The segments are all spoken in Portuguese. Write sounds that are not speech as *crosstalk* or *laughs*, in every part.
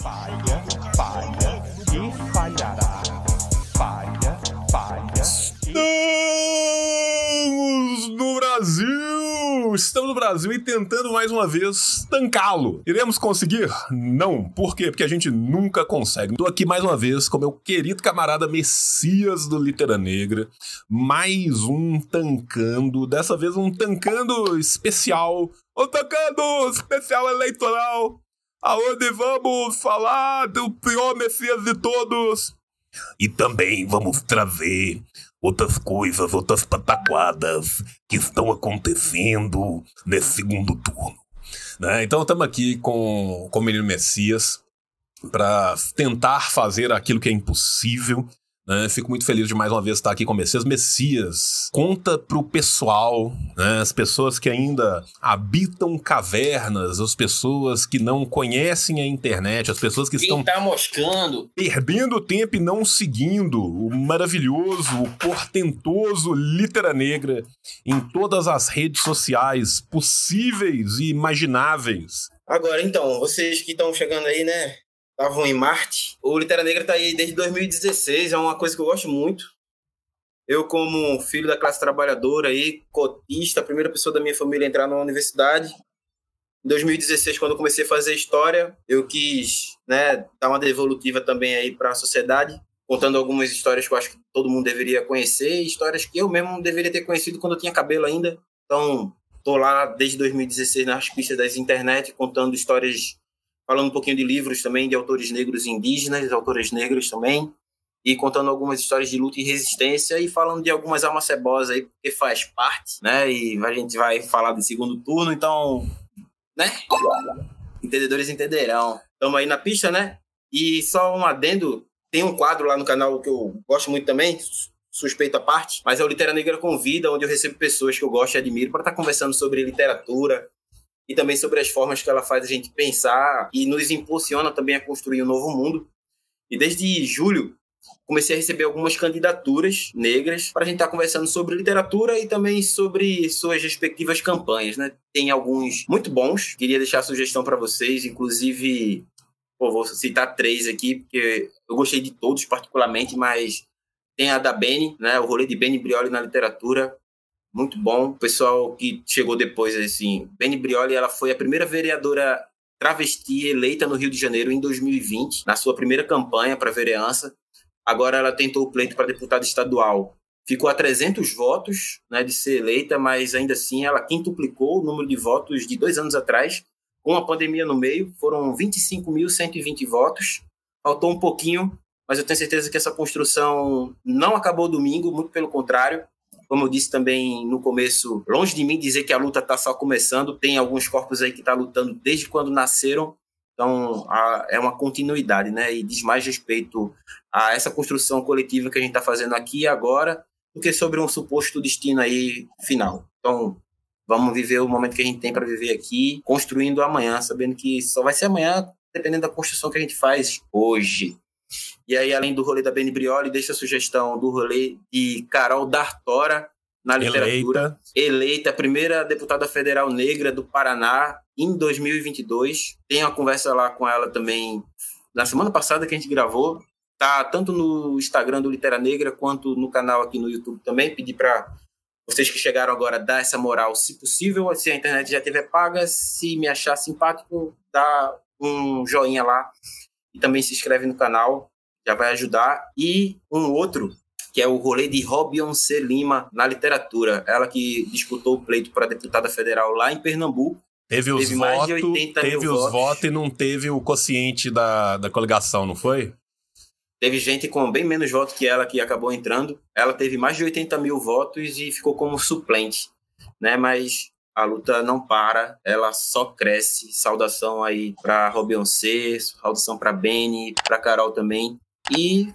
Falha, falha e falhará. Falha, falha. Estamos no Brasil! Estamos no Brasil e tentando mais uma vez tancá-lo. Iremos conseguir? Não. Por quê? Porque a gente nunca consegue. Estou aqui mais uma vez com meu querido camarada Messias do Litera Negra. Mais um tancando. Dessa vez um tancando especial. Um tancando especial eleitoral. Aonde vamos falar do pior Messias de todos. E também vamos trazer outras coisas, outras pataquadas que estão acontecendo nesse segundo turno. Né? Então estamos aqui com, com o menino Messias para tentar fazer aquilo que é impossível. Né? Fico muito feliz de mais uma vez estar aqui com o Messias. Messias, conta pro pessoal, né? as pessoas que ainda habitam cavernas, as pessoas que não conhecem a internet, as pessoas que Quem estão tá moscando? perdendo tempo e não seguindo o maravilhoso, o portentoso Litera Negra em todas as redes sociais possíveis e imagináveis. Agora, então, vocês que estão chegando aí, né? Estavam em Marte. O Litera Negra tá aí desde 2016, é uma coisa que eu gosto muito. Eu, como filho da classe trabalhadora aí, cotista, a primeira pessoa da minha família a entrar na universidade. Em 2016, quando eu comecei a fazer história, eu quis né, dar uma devolutiva também aí para a sociedade, contando algumas histórias que eu acho que todo mundo deveria conhecer, histórias que eu mesmo deveria ter conhecido quando eu tinha cabelo ainda. Então, tô lá desde 2016 nas pistas das internet, contando histórias, falando um pouquinho de livros também, de autores negros e indígenas, autores negros também, e contando algumas histórias de luta e resistência e falando de algumas almas cebosas aí, porque faz parte, né? E a gente vai falar de segundo turno, então, né? Entendedores entenderão. Estamos aí na pista, né? E só um adendo, tem um quadro lá no canal que eu gosto muito também, suspeito à parte, mas é o Litera Negra Convida, onde eu recebo pessoas que eu gosto e admiro para estar conversando sobre literatura e também sobre as formas que ela faz a gente pensar e nos impulsiona também a construir um novo mundo. E desde julho comecei a receber algumas candidaturas negras para a gente estar conversando sobre literatura e também sobre suas respectivas campanhas, né? Tem alguns muito bons, queria deixar a sugestão para vocês, inclusive, pô, vou citar três aqui, porque eu gostei de todos particularmente, mas tem a da Beni, né? O rolê de Beni Brioli na literatura, muito bom. O pessoal que chegou depois, assim, Beni Brioli, ela foi a primeira vereadora travesti eleita no Rio de Janeiro em 2020, na sua primeira campanha para vereança. Agora ela tentou o pleito para deputada estadual. Ficou a 300 votos né, de ser eleita, mas ainda assim ela quintuplicou o número de votos de dois anos atrás. Com a pandemia no meio, foram 25.120 votos. Faltou um pouquinho, mas eu tenho certeza que essa construção não acabou domingo, muito pelo contrário. Como eu disse também no começo, longe de mim dizer que a luta está só começando, tem alguns corpos aí que estão tá lutando desde quando nasceram, então a, é uma continuidade, né? E diz mais respeito a essa construção coletiva que a gente está fazendo aqui e agora do que sobre um suposto destino aí final. Então vamos viver o momento que a gente tem para viver aqui, construindo amanhã, sabendo que só vai ser amanhã, dependendo da construção que a gente faz hoje. E aí, além do rolê da Beni Brioli, deixa a sugestão do rolê de Carol D'Artora na literatura. Eleita. Eleita, primeira deputada federal negra do Paraná em 2022. Tem uma conversa lá com ela também na semana passada que a gente gravou. Tá tanto no Instagram do Litera Negra quanto no canal aqui no YouTube também. Pedi para vocês que chegaram agora dar essa moral, se possível. Se a internet já estiver paga, se me achar simpático, dá um joinha lá e também se inscreve no canal, já vai ajudar. E um outro, que é o rolê de Robion C. Lima na literatura. Ela que disputou o pleito para deputada federal lá em Pernambuco. Teve os Teve mais de votos, 80 mil teve os votos. votos e não teve o quociente da, da coligação, não foi? Teve gente com bem menos votos que ela que acabou entrando. Ela teve mais de 80 mil votos e ficou como suplente, né? Mas a luta não para, ela só cresce. Saudação aí para Robionce, saudação para Beni, para Carol também. E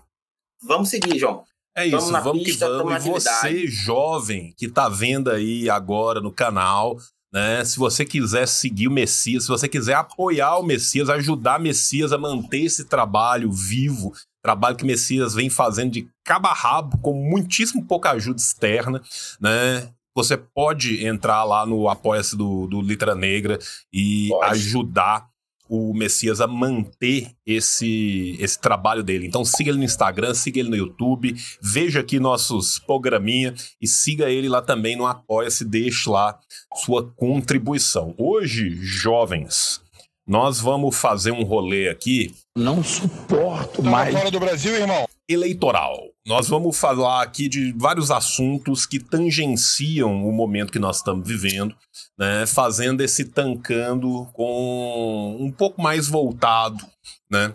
vamos seguir, João. É isso, vamos pista, que vamos. E você, jovem, que tá vendo aí agora no canal, né? Se você quiser seguir o Messias, se você quiser apoiar o Messias, ajudar o Messias a manter esse trabalho vivo, trabalho que o Messias vem fazendo de cabo a rabo, com muitíssimo pouca ajuda externa, né? Você pode entrar lá no Apoia-se do, do Litra Negra e Pode. ajudar o Messias a manter esse, esse trabalho dele. Então siga ele no Instagram, siga ele no YouTube, veja aqui nossos programinha e siga ele lá também no Apoia-se, deixe lá sua contribuição. Hoje, jovens, nós vamos fazer um rolê aqui. Não suporto tá mais. fora do Brasil, irmão. Eleitoral. Nós vamos falar aqui de vários assuntos que tangenciam o momento que nós estamos vivendo, né? Fazendo esse tancando com um pouco mais voltado, né?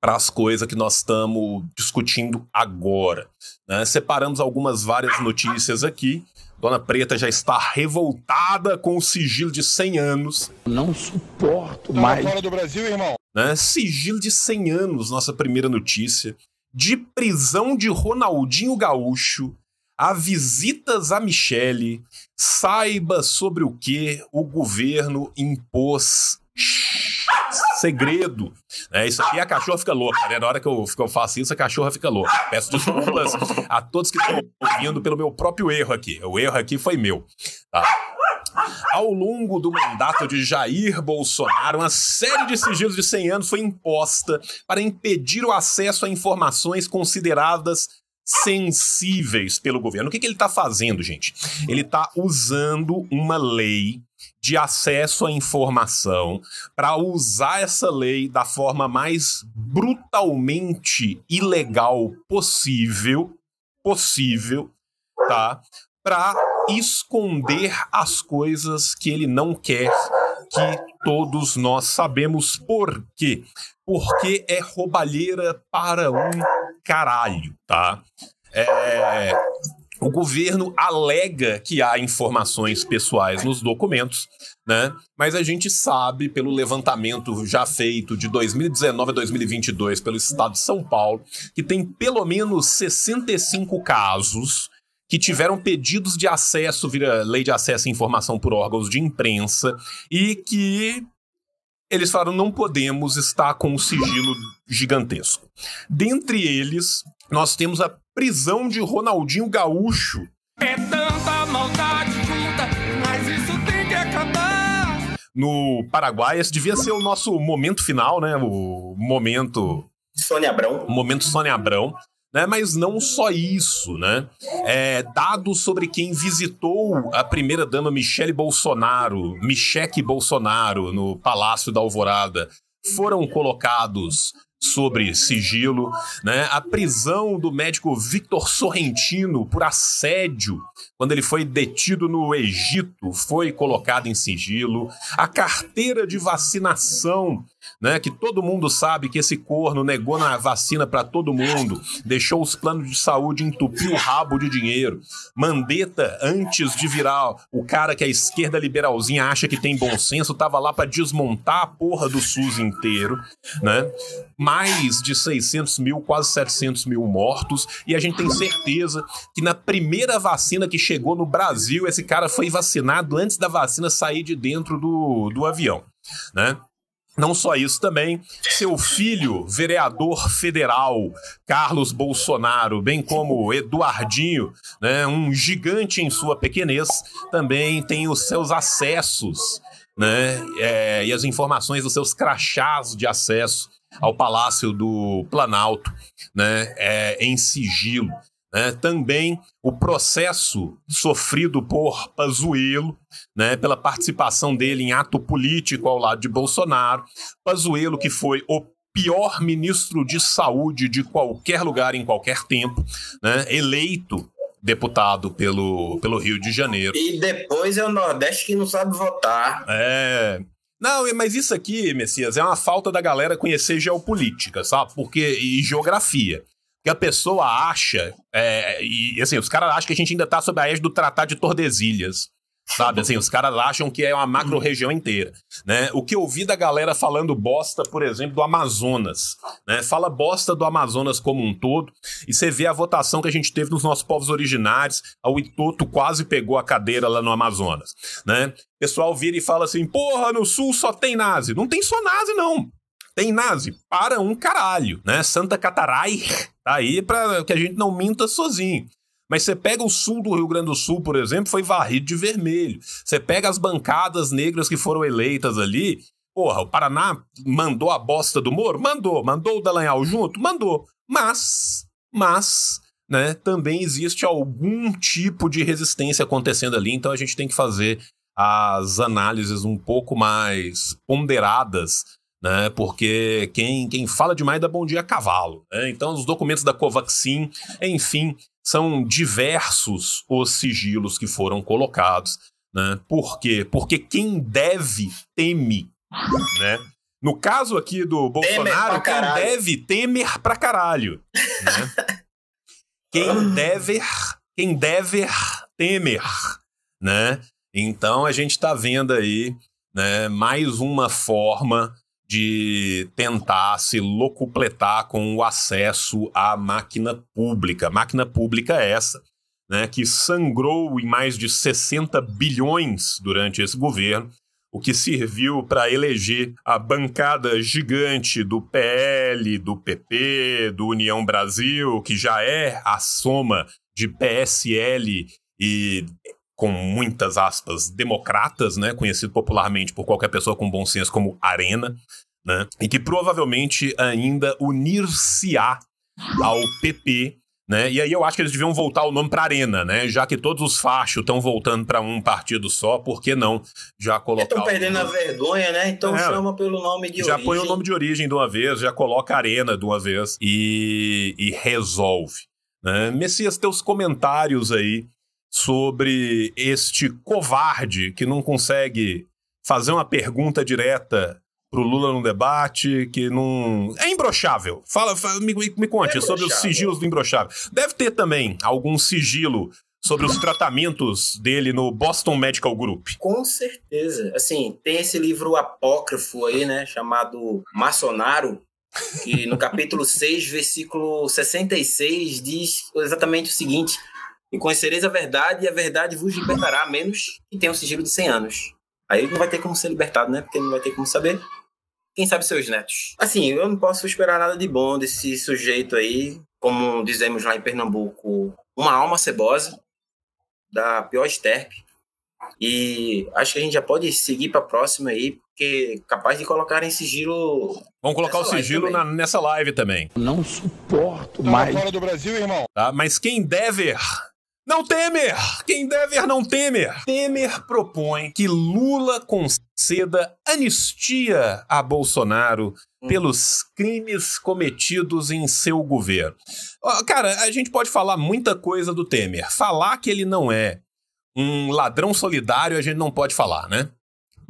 Para as coisas que nós estamos discutindo agora. Né? Separamos algumas várias notícias aqui Dona Preta já está revoltada com o sigilo de 100 anos. Não suporto tá mais. fora do Brasil, irmão. Né? Sigilo de 100 anos, nossa primeira notícia. De prisão de Ronaldinho Gaúcho a visitas a Michele. Saiba sobre o que o governo impôs segredo. É, isso aqui a cachorra fica louca, né? Na hora que eu, que eu faço isso, a cachorra fica louca. Peço desculpas a todos que estão ouvindo pelo meu próprio erro aqui. O erro aqui foi meu. Tá? Ao longo do mandato de Jair Bolsonaro, uma série de sigilos de 100 anos foi imposta para impedir o acesso a informações consideradas sensíveis pelo governo. O que, que ele está fazendo, gente? Ele está usando uma lei de acesso à informação para usar essa lei da forma mais brutalmente ilegal possível, possível, tá? Para esconder as coisas que ele não quer que todos nós sabemos por quê. Porque é roubalheira para um caralho, tá? É, o governo alega que há informações pessoais nos documentos, né? Mas a gente sabe, pelo levantamento já feito de 2019 a 2022 pelo Estado de São Paulo, que tem pelo menos 65 casos que tiveram pedidos de acesso, vira lei de acesso à informação por órgãos de imprensa, e que eles falaram não podemos estar com um sigilo gigantesco. Dentre eles, nós temos a prisão de Ronaldinho Gaúcho. É tanta maldade junta, mas isso tem que acabar. No Paraguai, esse devia ser o nosso momento final, né? O momento. Sônia Abrão. O momento Sônia Abrão. Né, mas não só isso, né? É, dados sobre quem visitou a primeira-dama Michele Bolsonaro, Micheque Bolsonaro, no Palácio da Alvorada, foram colocados sobre sigilo, né? A prisão do médico Victor Sorrentino por assédio, quando ele foi detido no Egito, foi colocada em sigilo. A carteira de vacinação né? Que todo mundo sabe que esse corno negou na vacina para todo mundo, deixou os planos de saúde entupir o rabo de dinheiro. Mandetta, antes de virar o cara que a esquerda liberalzinha acha que tem bom senso, tava lá para desmontar a porra do SUS inteiro, né? Mais de 600 mil, quase 700 mil mortos, e a gente tem certeza que na primeira vacina que chegou no Brasil, esse cara foi vacinado antes da vacina sair de dentro do, do avião, né? Não só isso também, seu filho, vereador federal, Carlos Bolsonaro, bem como Eduardinho, né, um gigante em sua pequenez, também tem os seus acessos né, é, e as informações dos seus crachás de acesso ao Palácio do Planalto né, é, em sigilo. Né? Também o processo sofrido por Pazuello, né, pela participação dele em ato político ao lado de Bolsonaro. Pazuello, que foi o pior ministro de saúde de qualquer lugar em qualquer tempo, né, eleito deputado pelo, pelo Rio de Janeiro. E depois é o Nordeste que não sabe votar. É. Não, mas isso aqui, Messias, é uma falta da galera conhecer geopolítica, sabe? Porque e geografia que a pessoa acha, é, e assim, os caras acham que a gente ainda tá sob a égide do Tratado de Tordesilhas. Sabe, assim, os caras acham que é uma macro-região inteira, né? O que eu vi da galera falando bosta, por exemplo, do Amazonas, né? Fala bosta do Amazonas como um todo, e você vê a votação que a gente teve nos nossos povos originários, o Itoto quase pegou a cadeira lá no Amazonas, né? O pessoal vira e fala assim, porra, no Sul só tem nazi. Não tem só nazi, não. Tem nazi para um caralho, né? Santa Catarai tá aí para que a gente não minta sozinho. Mas você pega o sul do Rio Grande do Sul, por exemplo, foi varrido de vermelho. Você pega as bancadas negras que foram eleitas ali, Porra, o Paraná mandou a bosta do Moro? Mandou. Mandou o Dallagnol junto? Mandou. Mas, mas, né, também existe algum tipo de resistência acontecendo ali, então a gente tem que fazer as análises um pouco mais ponderadas, né, porque quem, quem fala demais dá bom dia a cavalo. Né? Então, os documentos da Covaxin, enfim, são diversos os sigilos que foram colocados. Né? Por quê? Porque quem deve teme, né? No caso aqui do Bolsonaro, quem deve temer pra caralho. Né? *laughs* quem deve, quem deve temer, né? Então a gente tá vendo aí, né, mais uma forma de tentar se locupletar com o acesso à máquina pública. Máquina pública essa, né, que sangrou em mais de 60 bilhões durante esse governo, o que serviu para eleger a bancada gigante do PL, do PP, do União Brasil, que já é a soma de PSL e com muitas aspas democratas, né, conhecido popularmente por qualquer pessoa com bom senso como Arena, né, e que provavelmente ainda unir-se-á ao PP né? E aí eu acho que eles deviam voltar o nome para Arena, né? Já que todos os fachos estão voltando para um partido só, por que não já colocar Estão perdendo a vergonha, né? Então É. chama pelo nome de Já origem. põe o nome de origem de uma vez, já coloca Arena de uma vez e, e resolve. Né? Messias, teus comentários aí sobre este covarde que não consegue fazer uma pergunta direta pro Lula no debate, que não. É imbrochável. Fala, fala- me, me- conte É sobre os sigilos do imbrochável. Deve ter também algum sigilo sobre os tratamentos dele no Boston Medical Group. Com certeza. Assim, tem esse livro apócrifo aí, né? Chamado Maçonaro, que no capítulo *laughs* 6, versículo 66, diz exatamente o seguinte: E conhecereis a verdade, e a verdade vos libertará, menos que tenha um sigilo de 100 anos. Aí ele não vai ter como ser libertado, né? Porque ele não vai ter como saber. Quem sabe seus netos. Assim, eu não posso esperar nada de bom desse sujeito aí, como dizemos lá em Pernambuco, uma alma cebosa, da pior esterpe. E acho que a gente já pode seguir para a próxima aí, porque capaz de colocar em sigilo. Vamos colocar o sigilo na- nessa live também. Não suporto Tá mais. fora do Brasil, irmão? tá? Mas quem dever não temer, quem dever não temer. Temer propõe que Lula conceda anistia a Bolsonaro pelos crimes cometidos em seu governo. Cara, a gente pode falar muita coisa do Temer. Falar que ele não é um ladrão solidário, a gente não pode falar, né?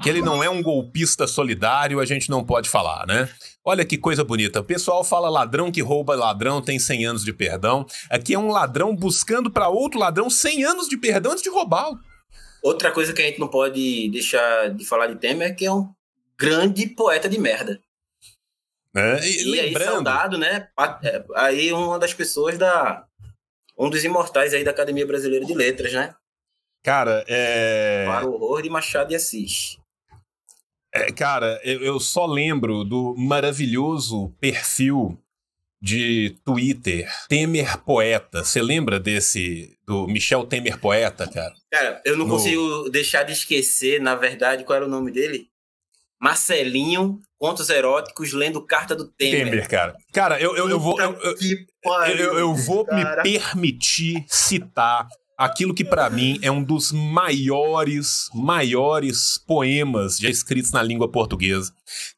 Que ele não é um golpista solidário, a gente não pode falar, né? Olha que coisa bonita. O pessoal fala ladrão que rouba ladrão tem 100 anos de perdão. Aqui é um ladrão buscando para outro ladrão 100 anos de perdão antes de roubá-lo. Outra coisa que a gente não pode deixar de falar de Temer é que é um grande poeta de merda. Né? E, E, aí, lembrando, saudado, né? é, Aí uma das pessoas da. Um dos imortais aí da Academia Brasileira de Letras, né? cara, é... Para o horror de Machado de Assis. É, cara, eu, eu só lembro do maravilhoso perfil de Twitter, Temer Poeta. Você lembra desse, do Michel Temer Poeta, cara? Cara, eu não No- consigo deixar de esquecer, na verdade, qual era o nome dele? Marcelinho, Contos Eróticos, lendo Carta do Temer. Temer, cara. Cara, eu, eu, eu vou. Eu, eu- eu, eu- vou me permitir citar aquilo que pra mim é um dos maiores, maiores poemas já escritos na língua portuguesa.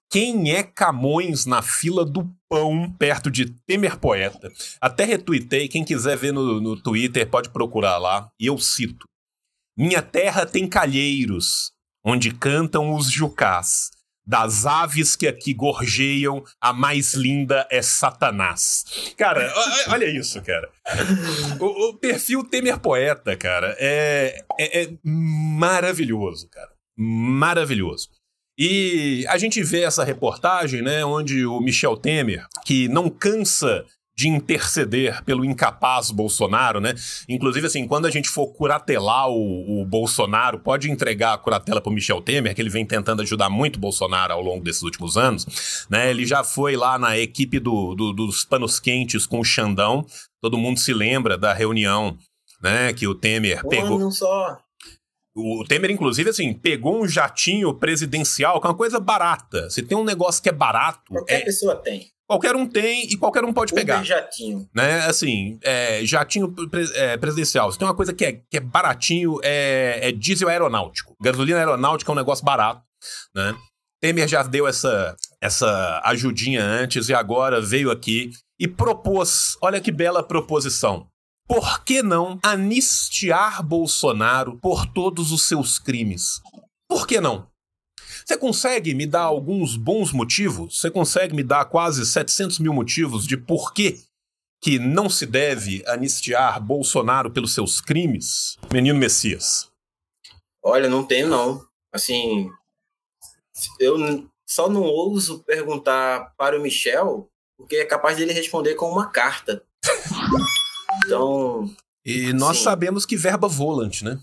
Quem é Camões na fila do pão perto de Temer Poeta? Até retuitei, quem quiser ver no, no Twitter pode procurar lá. E eu cito: Minha terra tem calheiros, onde cantam os jucás. Das aves que aqui gorjeiam, a mais linda é Satanás. Cara, olha isso, cara. O, o perfil Temer Poeta, cara, é, é, é maravilhoso, cara. Maravilhoso. E a gente vê essa reportagem, né, onde o Michel Temer, que não cansa de interceder pelo incapaz Bolsonaro, né? Inclusive, assim, quando a gente for curatelar o, o Bolsonaro, pode entregar a curatela pro Michel Temer, que ele vem tentando ajudar muito o Bolsonaro ao longo desses últimos anos, né? Ele já foi lá na equipe do, do- dos panos quentes com o Xandão. Todo mundo se lembra da reunião, né? Que o Temer Um pegou. ano só. O Temer, inclusive, assim, pegou um jatinho presidencial, que é uma coisa barata. Se tem um negócio que é barato, Qualquer é- pessoa tem. Qualquer um tem e qualquer um pode pegar. Uber jatinho. né? Assim, é, jatinho é, presidencial. Se tem uma coisa que é, que é baratinho, é, é diesel aeronáutico. Gasolina aeronáutica é um negócio barato, né? Temer já deu essa, essa ajudinha antes e agora veio aqui e propôs, olha que bela proposição. Por que não anistiar Bolsonaro por todos os seus crimes? Por que não? Você consegue me dar alguns bons motivos? Você consegue me dar quase 700 mil motivos de por que que não se deve anistiar Bolsonaro pelos seus crimes? Menino Messias. Olha, não tenho não. Assim, eu só não ouso perguntar para o Michel, porque é capaz dele responder com uma carta. *laughs* Então, E nós Sim. sabemos que verba volant, né?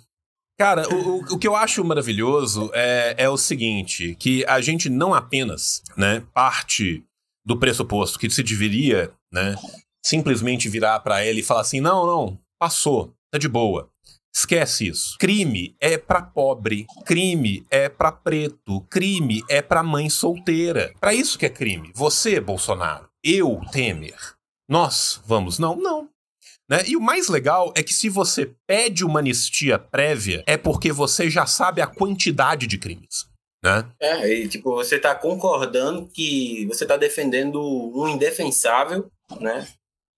Cara, o, o- que eu acho maravilhoso é, é o seguinte, que a gente não apenas, né, parte do pressuposto que se deveria, né, simplesmente virar pra ele e falar assim, não, não, passou, tá de boa. Esquece isso. Crime é pra pobre, crime é pra preto, crime é pra mãe solteira. Pra isso que é crime. Você, Bolsonaro, eu, Temer, nós vamos, não, não. Né? E o mais legal é que se você pede uma anistia prévia, é porque você já sabe a quantidade de crimes. Né? é, e, tipo, você tá concordando que você tá defendendo um indefensável, né?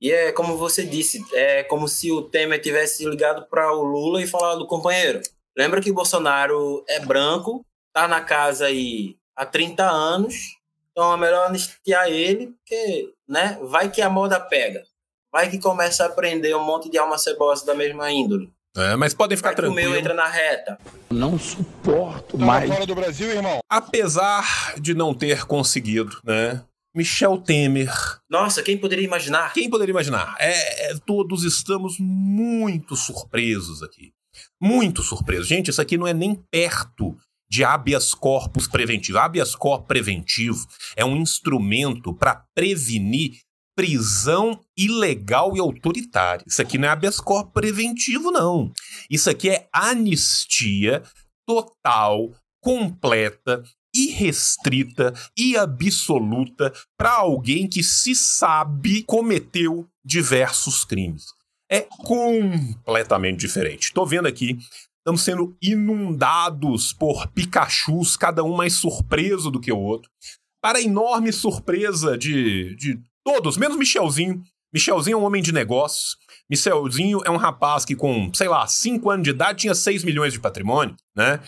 E é como você disse, é como se o Temer tivesse ligado para o Lula e falado, companheiro, lembra que o Bolsonaro é branco, tá na casa aí há 30 anos, então é melhor anistiar ele, porque, né, vai que a moda pega. Vai que começa a prender um monte de alma cebosa da mesma índole. É, mas podem ficar Vai que o meu tranquilos. entra na reta. Não suporto Tá mais. fora do Brasil, irmão? Apesar de não ter conseguido, né? Michel Temer. Nossa, quem poderia imaginar? Quem poderia imaginar? É, é, todos estamos muito surpresos aqui. Muito surpresos. Gente, isso aqui não é nem perto de habeas corpus preventivo. Habeas corpus preventivo é um instrumento para prevenir prisão ilegal e autoritária. Isso aqui não é habeas corpus preventivo, não. Isso aqui é anistia total, completa, irrestrita e absoluta para alguém que se sabe cometeu diversos crimes. É completamente diferente. Tô vendo aqui, estamos sendo inundados por Pikachus, cada um mais surpreso do que o outro. Para enorme surpresa de, de todos, menos Michelzinho. Michelzinho é um homem de negócios. Michelzinho é um rapaz que, com, sei lá, 5 anos de idade, tinha 6 milhões de patrimônio, né?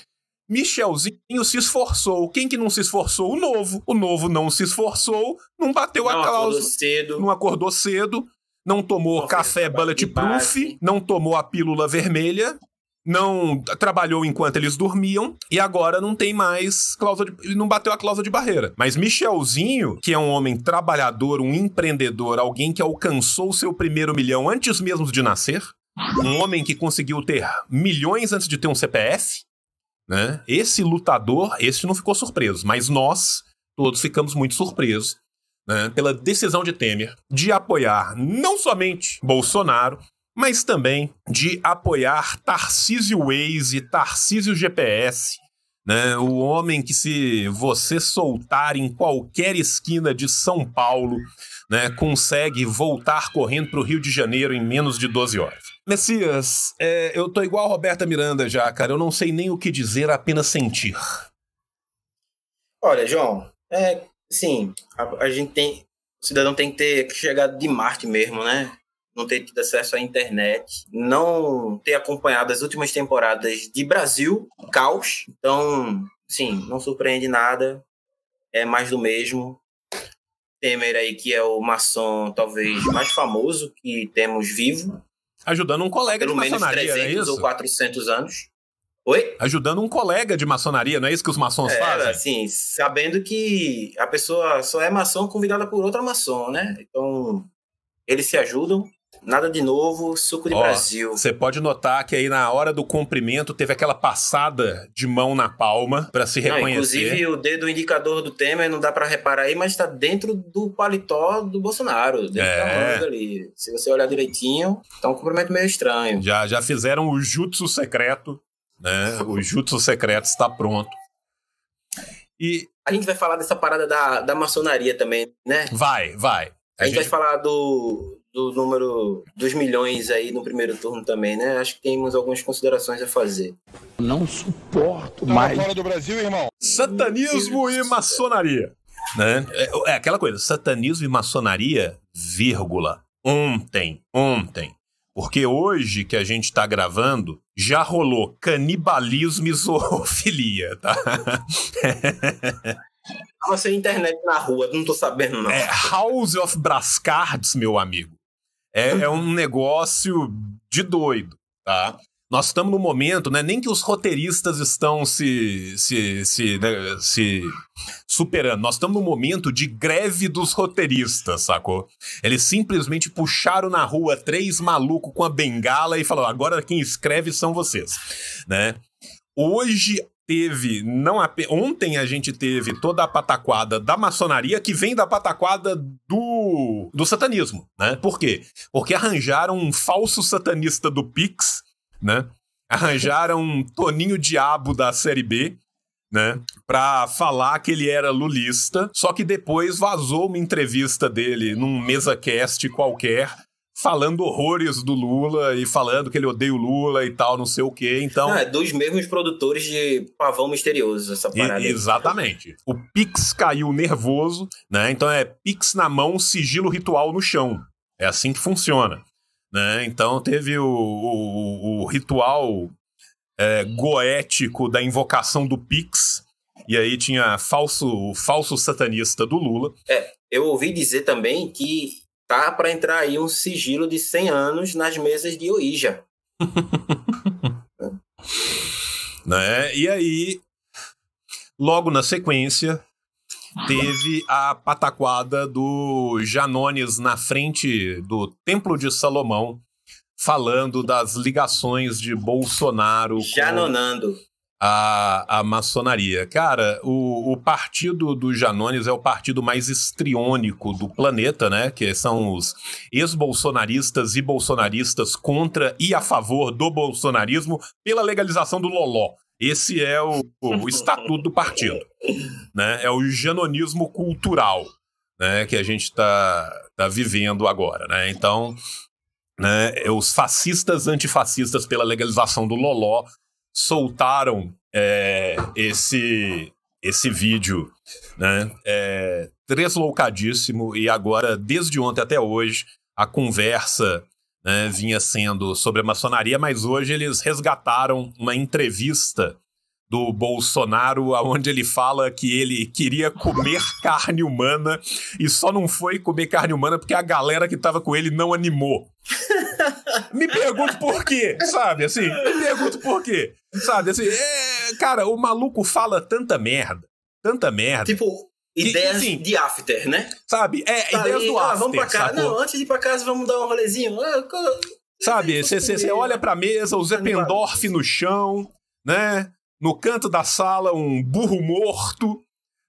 Michelzinho se esforçou. Quem que não se esforçou? O novo. O novo não se esforçou, não bateu a Não acordou cláusula, cedo. não acordou cedo, não tomou Não café bulletproof, não tomou a pílula vermelha, não trabalhou enquanto eles dormiam e agora não tem mais cláusula de, ele não bateu a cláusula de barreira. Mas Michelzinho, que é um homem trabalhador, um empreendedor, alguém que alcançou seu primeiro milhão antes mesmo de nascer, um homem que conseguiu ter milhões antes de ter um CPF, né? Esse lutador, esse não ficou surpreso, mas nós todos ficamos muito surpresos né, pela decisão de Temer de apoiar não somente Bolsonaro, mas também de apoiar Tarcísio Waze, Tarcísio GPS, né, o homem que se você soltar em qualquer esquina de São Paulo, né, consegue voltar correndo para o Rio de Janeiro em menos de 12 horas. Messias, é, eu tô igual a Roberta Miranda já, cara. Eu não sei nem o que dizer, apenas sentir. Olha, João, é, sim, a, a gente tem, o cidadão tem que ter chegado de Marte mesmo, né? Não ter tido acesso à internet, não ter acompanhado as últimas temporadas de Brasil, caos. Então, sim, não surpreende nada, é mais do mesmo. Temer aí, que é o maçom talvez mais famoso que temos vivo, Ajudando um colega pelo de menos maçonaria, é 300 ou isso? 400 anos. Oi? Ajudando um colega de maçonaria, não é isso que os maçons É, fazem? assim, sabendo que a pessoa só é maçom convidada por outra maçom, né? Então, eles se ajudam. Nada de novo, suco de Ó, Brasil. Você pode notar que aí na hora do cumprimento teve aquela passada de mão na palma pra se Não, reconhecer. inclusive, o dedo indicador do Temer não dá pra reparar aí, mas tá dentro do paletó do Bolsonaro, dentro É. da manga ali. Se você olhar direitinho, tá um cumprimento meio estranho. Já, já fizeram o jutsu secreto né? O Jutsu secreto está pronto. E A gente vai falar dessa parada da, da maçonaria também, né? vai, vai. A gente vai falar do, do número dos milhões aí no primeiro turno também, né? Acho que temos algumas considerações a fazer. Não suporto Tá mais. fora do Brasil, irmão? Satanismo e maçonaria. Né? É, é aquela coisa, satanismo e maçonaria, vírgula, ontem, ontem. Porque hoje que a gente tá gravando, já rolou canibalismo e zoofilia, tá? *laughs* Tava sem internet na rua, não tô sabendo não. É House of Brascards, meu amigo. É, é um negócio de doido, tá? Nós estamos no momento, né? Nem que os roteiristas estão se, se, se, né, se superando. Nós estamos no momento de greve dos roteiristas, sacou? Eles simplesmente puxaram na rua três malucos com a bengala e falaram: agora quem escreve são vocês, né? Hoje teve, não ontem a gente teve toda a pataquada da maçonaria que vem da pataquada do, do satanismo, né? Por quê? Porque arranjaram um falso satanista do Pix, né? Arranjaram um Toninho Diabo da série B, né? Pra falar que ele era lulista, só que depois vazou uma entrevista dele num mesa cast qualquer. Falando horrores do Lula e falando que ele odeia o Lula e tal, não sei o quê. Então, Não, é dos mesmos produtores de Pavão Misterioso, essa e- parada. aí. exatamente. O Pix caiu nervoso, né? Então é Pix na mão, sigilo ritual no chão. É assim que funciona. Né? Então teve o, o- o ritual é, goético da invocação do Pix. E aí tinha falso, o falso satanista do Lula. Eu ouvi dizer também que tá pra entrar aí um sigilo de 100 anos nas mesas de Ouija. *laughs* né? E aí, logo na sequência, teve a pataquada do Janones na frente do Templo de Salomão, falando das ligações de Bolsonaro com Janonando. A, a maçonaria. Cara, o, o partido do Janones é o partido mais estriônico do planeta, né? Que são os ex-bolsonaristas e bolsonaristas contra e a favor do bolsonarismo pela legalização do loló. Esse é o, o estatuto do partido, né? É o janonismo cultural, né? Que a gente está tá vivendo agora, né? Então, né? Os fascistas antifascistas pela legalização do loló soltaram é, esse esse vídeo, né? É, e agora desde ontem até hoje a conversa né, vinha sendo sobre a maçonaria, mas hoje eles resgataram uma entrevista do Bolsonaro, onde ele fala que ele queria comer *laughs* carne humana e só não foi comer carne humana porque a galera que tava com ele não animou. *laughs* Me pergunto por quê, sabe? Assim, me pergunto por quê. Sabe, assim, é, cara, o maluco fala tanta merda, tanta merda, Tipo, ideias assim, de after, né? sabe? É, Tá ideias ali, do ah, after, vamos pra casa. sacou? Não, antes de ir pra casa, vamos dar um rolezinho. Ah, Sabe, você olha pra mesa, o Zé Canibalismo. Pendorf no chão, né? No canto da sala, um burro morto,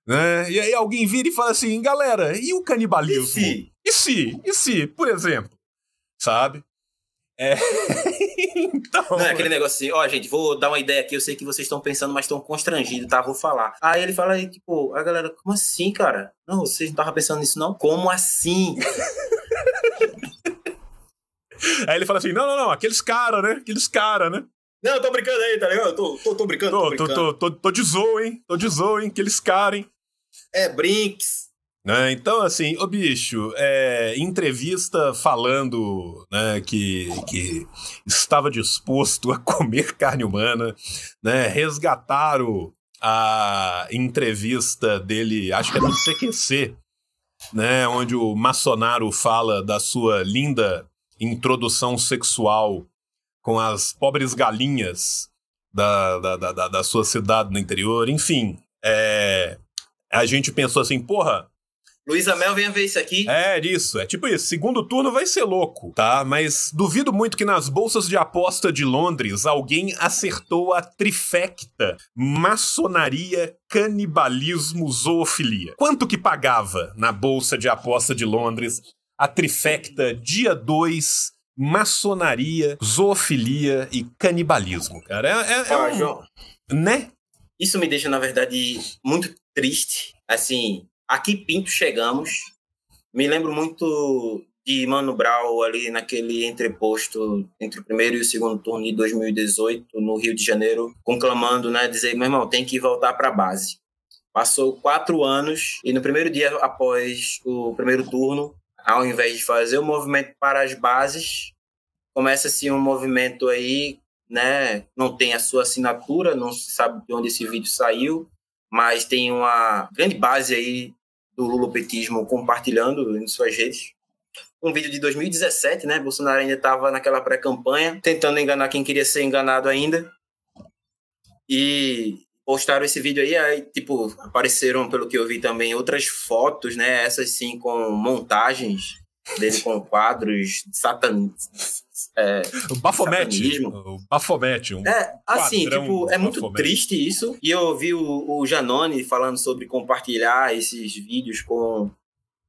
né? E aí alguém vira e fala assim, galera, e o canibalismo? E se? E se? E se, por exemplo? Sabe? É. *laughs* então. Não é aquele negócio assim, ó, gente, vou dar uma ideia aqui, eu sei que vocês estão pensando, mas estão constrangidos, tá? Vou falar. Aí ele fala aí, tipo, a galera, como assim, cara? Não, vocês não estavam pensando nisso, não? Como assim? *laughs* Aí ele fala assim: não, não, não, aqueles caras, né? Aqueles caras, né? Não, eu tô brincando aí, tá ligado? Eu tô, tô, tô brincando, tô, Tô, tô, brincando. tô, tô, tô de zoa, hein? Tô de zoa, hein? Aqueles caras, hein? É, brinks. Né? Então, assim, ô bicho, é, entrevista falando né, que, que estava disposto a *laughs* comer carne humana, né? Resgataram a entrevista dele, acho que é no CQC, né? Onde o Maçonaro fala da sua linda introdução sexual com as pobres galinhas da, da, da, da- sua cidade no interior, enfim. É, a gente pensou assim, porra, Luísa Mel, venha ver isso aqui. é isso, é tipo isso. Segundo turno vai ser louco, tá? Mas duvido muito que nas bolsas de aposta de Londres alguém acertou a trifecta: maçonaria, canibalismo, zoofilia. Quanto que pagava na bolsa de aposta de Londres a trifecta dia 2, maçonaria, zoofilia e canibalismo, cara. É, é- é Ó, um- João, né? isso me deixa, na verdade, muito triste. Assim, aqui Pinto chegamos. Me lembro muito de Mano Brown ali naquele entreposto entre o primeiro e o segundo turno de 2018 no Rio de Janeiro, conclamando, né, dizer, meu irmão, tem que voltar para a base. Passou quatro anos e no primeiro dia após o primeiro turno, ao invés de fazer o movimento para as bases, começa-se um movimento aí né? Não tem a sua assinatura, não se sabe de onde esse vídeo saiu, mas tem uma grande base aí do lulopetismo compartilhando em suas redes. Um vídeo de 2017, né? Bolsonaro ainda estava naquela pré-campanha, tentando enganar quem queria ser enganado ainda. E postaram esse vídeo aí, aí, tipo, apareceram, pelo que eu vi também, outras fotos, né? Essas sim com montagens dele com quadros satan... é, O Bafomete. O Bafomete. Um... é, assim, tipo, é muito Baphomet. triste isso. E eu ouvi o, o Janone falando sobre compartilhar esses vídeos com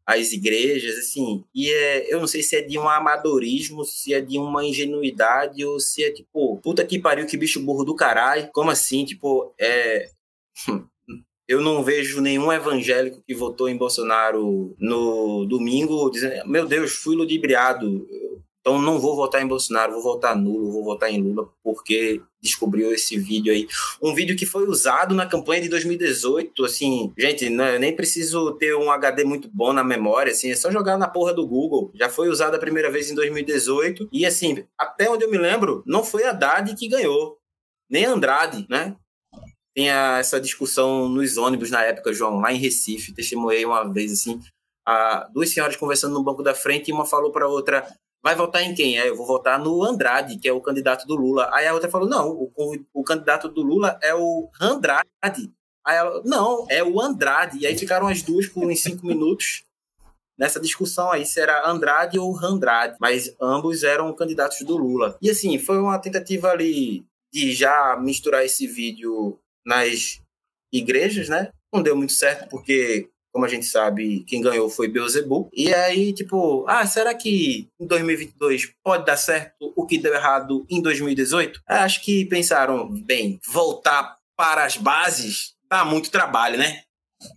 as igrejas, assim. E é, eu não sei se é de um amadorismo, se é de uma ingenuidade, ou se é tipo, puta que pariu, que bicho burro do caralho. Como assim? Tipo, é. *laughs* Eu não vejo nenhum evangélico que votou em Bolsonaro no domingo dizendo: Meu Deus, fui ludibriado. Então não vou votar em Bolsonaro, vou votar nulo, vou votar em Lula, porque descobriu esse vídeo aí. Um vídeo que foi usado na campanha de 2018, assim, gente, né, eu nem preciso ter um HD muito bom na memória, assim, é só jogar na porra do Google. Já foi usado a primeira vez em 2018, e assim, até onde eu me lembro, não foi Haddad que ganhou, nem Andrade, né? Tinha essa discussão nos ônibus na época, João, lá em Recife, testemunhei uma vez, assim, a, duas senhoras conversando no banco da frente e uma falou para outra, vai votar em quem? Aí eu vou votar no Andrade, que é o candidato do Lula. Aí a outra falou, não, o, o candidato do Lula é o Andrade. Aí ela, não, é o Andrade. E aí ficaram as duas por uns cinco minutos nessa discussão aí se era Andrade ou Randrade, mas ambos eram candidatos do Lula. E assim, foi uma tentativa ali de já misturar esse vídeo nas igrejas, né? Não deu muito certo porque como a gente sabe, quem ganhou foi Beelzebub. E aí, tipo, ah, será que em 2022 pode dar certo o que deu errado em 2018? Acho que pensaram, bem, voltar para as bases dá muito trabalho, né?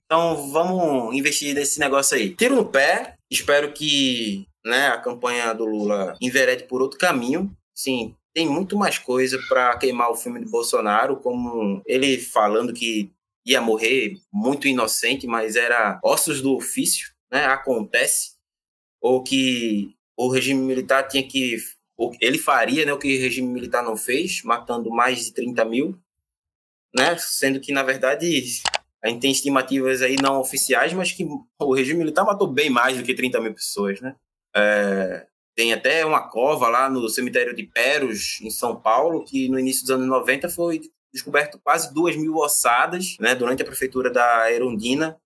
Então vamos investir nesse negócio aí. Tiro no pé, espero que né, a campanha do Lula enverede por outro caminho. Sim, tem muito mais coisa para queimar o filme do Bolsonaro, como ele falando que ia morrer muito inocente, mas era ossos do ofício, né? Acontece. Ou que o regime militar tinha que. Ele faria né, o que o regime militar não fez, matando mais de 30 mil, né? Sendo que, na verdade, a gente tem estimativas aí não oficiais, mas que o regime militar matou bem mais do que 30 mil pessoas, né? É, tem até uma cova lá no cemitério de Peros, em São Paulo, que no início dos anos 90 foi descoberto quase duas mil ossadas, né, durante a prefeitura da Erundina.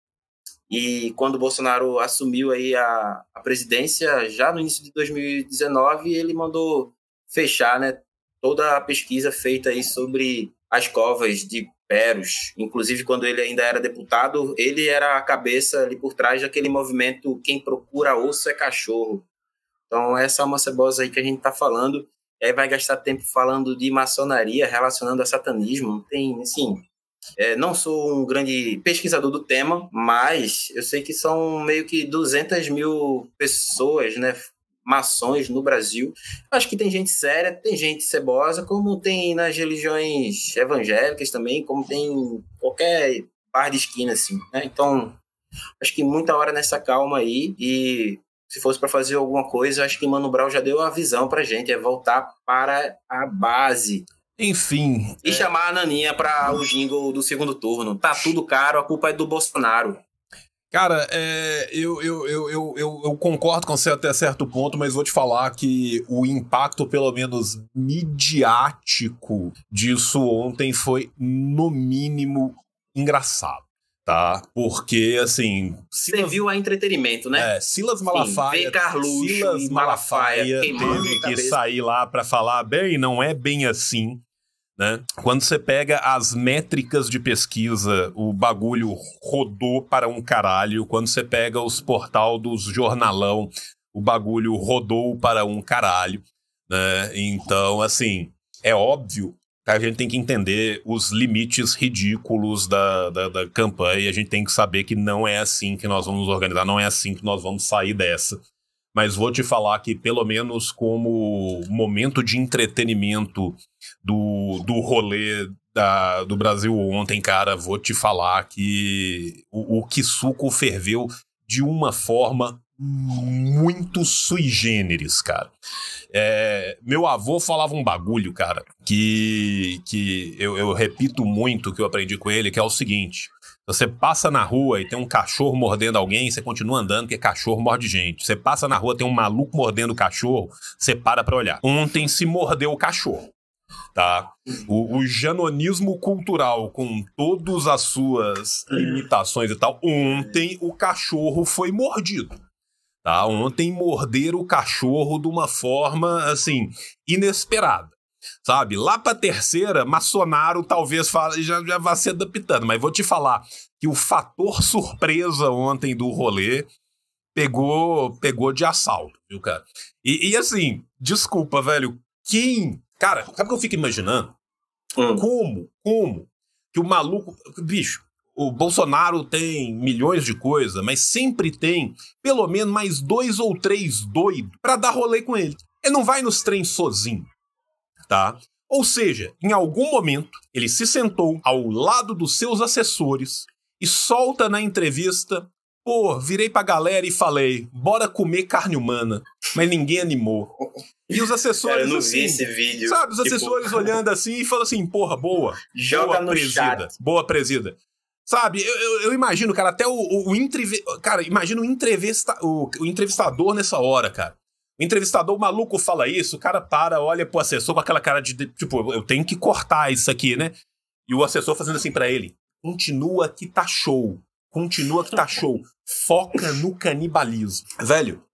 E quando o Bolsonaro assumiu aí a, a presidência, já no início de 2019, ele mandou fechar, né, toda a pesquisa feita aí sobre as covas de Peros. Inclusive, quando ele ainda era deputado, ele era a cabeça ali por trás daquele movimento Quem Procura Osso é Cachorro. Então, essa é uma cebosa aí que a gente está falando aí vai gastar tempo falando de maçonaria relacionando a satanismo. Tem, assim, é, não sou um grande pesquisador do tema, mas eu sei que são meio que 200 mil pessoas, né, maçons no Brasil. Acho que tem gente séria, tem gente cebosa, como tem nas religiões evangélicas também, como tem em qualquer bar de esquina, assim, né? Então, acho que muita hora nessa calma aí e se fosse para fazer alguma coisa, acho que Mano Brown já deu a visão pra gente, é voltar para a base. Enfim. E é... chamar a Naninha para o jingle do segundo turno. Tá tudo caro, a culpa é do Bolsonaro. Cara, é, eu, eu, eu, eu, concordo com você até certo ponto, mas vou te falar que o impacto, pelo menos midiático, disso ontem foi, no mínimo, engraçado tá? Porque, assim... Serviu a entretenimento, né? É, Silas Malafaia... Sim, Carluxo Silas Malafaia teve que sair lá para falar, bem, não é bem assim, né? Quando você pega as métricas de pesquisa, o bagulho rodou para um caralho. Quando você pega os portal dos jornalão, o bagulho rodou para um caralho. Né? Então, assim, é óbvio a gente tem que entender os limites ridículos da, da, da campanha e a gente tem que saber que não é assim que nós vamos organizar, não é assim que nós vamos sair dessa. Mas vou te falar que, pelo menos como momento de entretenimento do, do rolê da, do Brasil ontem, cara, vou te falar que o, o Kisuko ferveu de uma forma muito sui generis, cara. É, meu avô falava um bagulho, cara, que, que eu, eu repito muito que eu aprendi com ele, que é o seguinte. Você passa na rua e tem um cachorro mordendo alguém, você continua andando porque cachorro morde gente. Você passa na rua, tem um maluco mordendo o cachorro, você para pra olhar. Ontem se mordeu o cachorro tá? O, o, janonismo cultural, com todas as suas limitações e tal, ontem o cachorro foi mordido. Tá? Ontem morderam o cachorro de uma forma, assim, inesperada. Sabe? Lá pra terceira, Maçonaro talvez fale, já, já vá se adaptando, mas vou te falar que o fator surpresa ontem do rolê pegou pegou de assalto, viu, cara? E, e assim, desculpa, velho, quem Cara, sabe o que eu fico imaginando? Hum. Como, como que o maluco. Bicho, o Bolsonaro tem milhões de coisas, mas sempre tem pelo menos mais dois ou três doidos para dar rolê com ele. Ele não vai nos trens sozinho, tá? Ou seja, em algum momento, ele se sentou ao lado dos seus assessores e solta na entrevista Pô, virei pra galera e falei, bora comer carne humana. Mas ninguém animou. E os assessores. Cara, eu não assim, vi esse vídeo. Sabe, os tipo... assessores *laughs* olhando assim e falam assim, porra, boa. Joga boa no presida. Chat. Boa presida. Sabe, eu, eu, eu, imagino, cara, até o, o, o entrev... Cara, imagina o, entrevista... o, o entrevistador nessa hora, cara. O entrevistador, o maluco fala isso, o cara para, olha pro assessor com aquela cara de, tipo, eu tenho que cortar isso aqui, né? E o assessor fazendo assim para ele: continua que tá show. Continua que tá show. Foca no canibalismo. Velho,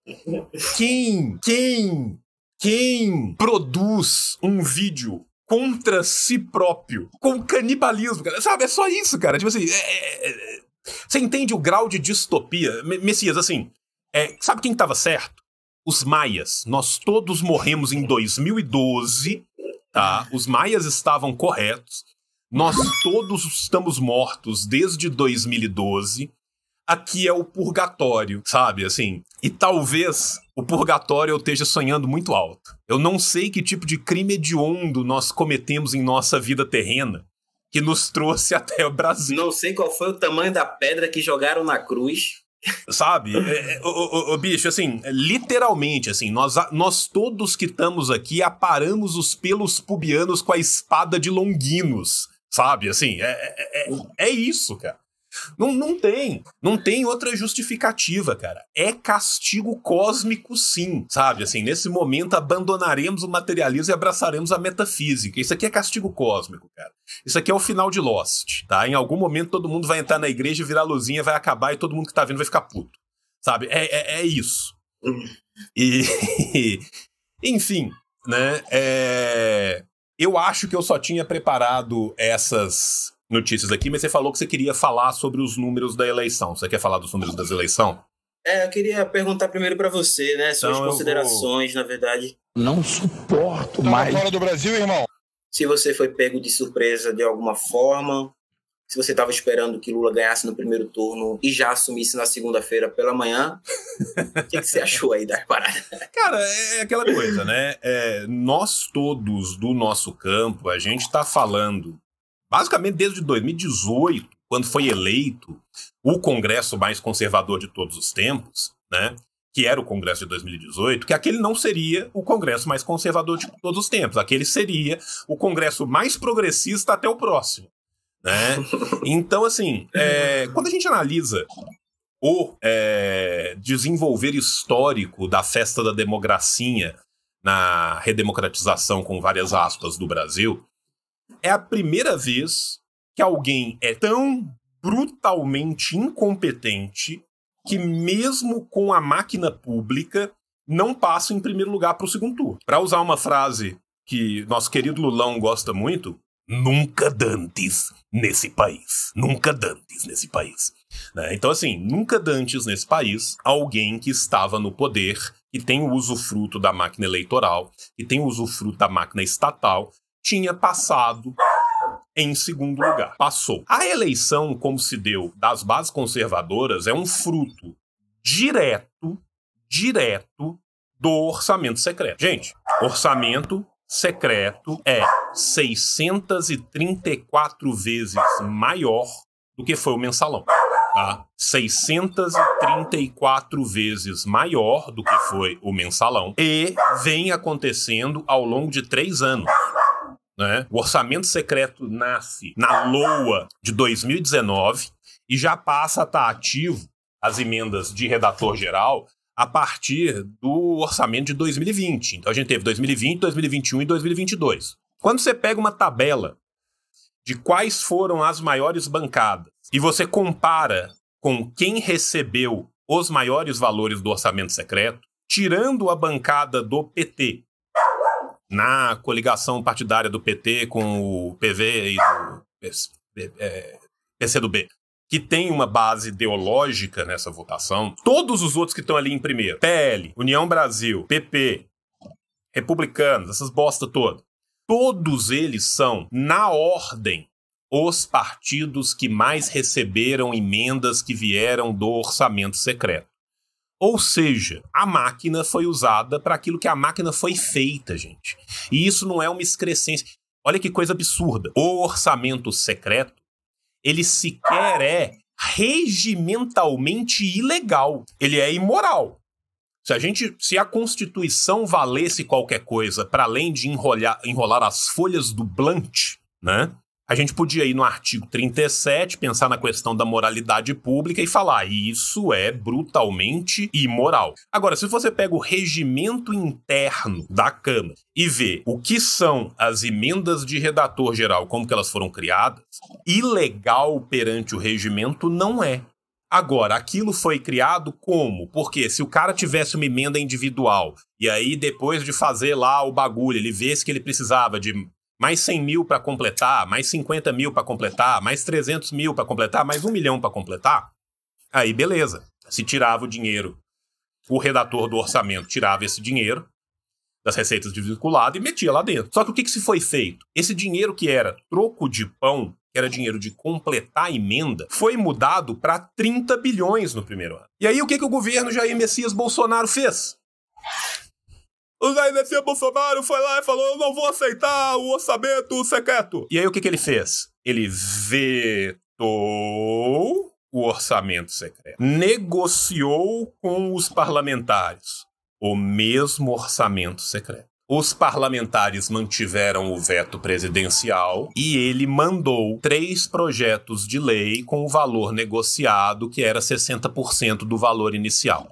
quem, quem, quem produz um vídeo contra si próprio com canibalismo, cara? Sabe, é só isso, cara. Tipo assim, é, é, é, você entende o grau de distopia? Messias, assim, é, sabe quem tava certo? Os maias. Nós todos morremos em 2012, tá? Os maias estavam corretos. Nós todos estamos mortos desde 2012. Aqui é o purgatório, sabe? Assim. E talvez o purgatório eu esteja sonhando muito alto. Eu não sei que tipo de crime hediondo nós cometemos em nossa vida terrena que nos trouxe *laughs* até o Brasil. Não sei qual foi o tamanho da pedra que jogaram na cruz. Sabe? É, é, o, o, o, bicho, assim, literalmente, assim, nós, nós todos que estamos aqui aparamos os pelos pubianos com a espada de Longuinos Sabe? Assim, é, é, é, é isso, cara. Não, não tem. Não tem outra justificativa, cara. É castigo cósmico, sim. Sabe? Assim, nesse momento abandonaremos o materialismo e abraçaremos a metafísica. Isso aqui é castigo cósmico, cara. Isso aqui é o final de Lost, tá? Em algum momento todo mundo vai entrar na igreja, virar luzinha, vai acabar e todo mundo que tá vindo vai ficar puto. Sabe? É, é, é isso. E. *laughs* Enfim, né? É. Eu acho que eu só tinha preparado essas notícias aqui, mas você falou que você queria falar sobre os números da eleição. Você quer falar dos números das eleições? É, eu queria perguntar primeiro para você, né? Suas então considerações, vou... na verdade. Não suporto tá mais. fora do Brasil, irmão. Se você foi pego de surpresa de alguma forma, se você estava esperando que Lula ganhasse no primeiro turno e já assumisse na segunda-feira pela manhã, o que, que, você achou aí da parada? Cara, é aquela coisa, né? É, nós todos do nosso campo, a gente está falando, basicamente desde 2018, quando foi eleito o Congresso mais conservador de todos os tempos, né? Que era o Congresso de 2018, que aquele não seria o Congresso mais conservador de todos os tempos. Aquele seria o Congresso mais progressista até o próximo. Né? *laughs* Então, assim, é, quando a gente analisa o é, desenvolver histórico da festa da democracia na redemocratização, com várias aspas, do Brasil, é a primeira vez que alguém é tão brutalmente incompetente que, mesmo com a máquina pública, não passa em primeiro lugar para o segundo turno. Para usar uma frase que nosso querido Lulão gosta muito, Nunca dantes nesse país. Nunca dantes nesse país. Né? Então, assim, nunca dantes nesse país alguém que estava no poder, que tem o usufruto da máquina eleitoral, que tem o usufruto da máquina estatal, tinha passado em segundo lugar. Passou. A eleição, como se deu das bases conservadoras, é um fruto direto, direto do orçamento secreto. Gente, orçamento secreto é 634 vezes maior do que foi o mensalão. Tá? 634 vezes maior do que foi o mensalão e vem acontecendo ao longo de três anos. Né? O orçamento secreto nasce na LOA de 2019 e já passa a estar ativo as emendas de redator geral a partir do orçamento de 2020. Então a gente teve 2020, 2021 e 2022. Quando você pega uma tabela de quais foram as maiores bancadas e você compara com quem recebeu os maiores valores do orçamento secreto, tirando a bancada do PT, na coligação partidária do PT com o PV e do é, PCdoB, que tem uma base ideológica nessa votação, todos os outros que estão ali em primeiro, PL, União Brasil, PP, Republicanos, essas bosta todas, todos eles são, na ordem, os partidos que mais receberam emendas que vieram do orçamento secreto. Ou seja, a máquina foi usada para aquilo que a máquina foi feita, gente. E isso não é uma excrescência. Olha que coisa absurda. O orçamento secreto, ele sequer é regimentalmente ilegal. Ele é imoral. Se a gente, se a Constituição valesse qualquer coisa para além de enrolar, enrolar as folhas do Blunt, né? A gente podia ir no artigo 37, pensar na questão da moralidade pública e falar isso é brutalmente imoral. Agora, se você pega o regimento interno da Câmara e vê o que são as emendas de redator geral, como que elas foram criadas, ilegal perante o regimento não é. Agora, aquilo foi criado como? Porque se o cara tivesse uma emenda individual e aí depois de fazer lá o bagulho, ele vê que ele precisava de mais 100 mil para completar, mais 50 mil para completar, mais 300 mil para completar, mais um milhão para completar, aí beleza. Se tirava o dinheiro, o redator do orçamento tirava esse dinheiro das receitas de vinculado e metia lá dentro. Só que o que, que se foi feito? Esse dinheiro que era troco de pão, que era dinheiro de completar a emenda, foi mudado para 30 bilhões no primeiro ano. E aí o que, que o governo Jair Messias Bolsonaro fez? O Jair Messias Bolsonaro foi lá e falou: Eu não vou aceitar o orçamento secreto. E aí o que, que ele fez? Ele vetou o orçamento secreto, negociou com os parlamentares o mesmo orçamento secreto. Os parlamentares mantiveram o veto presidencial e ele mandou três projetos de lei com o valor negociado, que era 60% do valor inicial.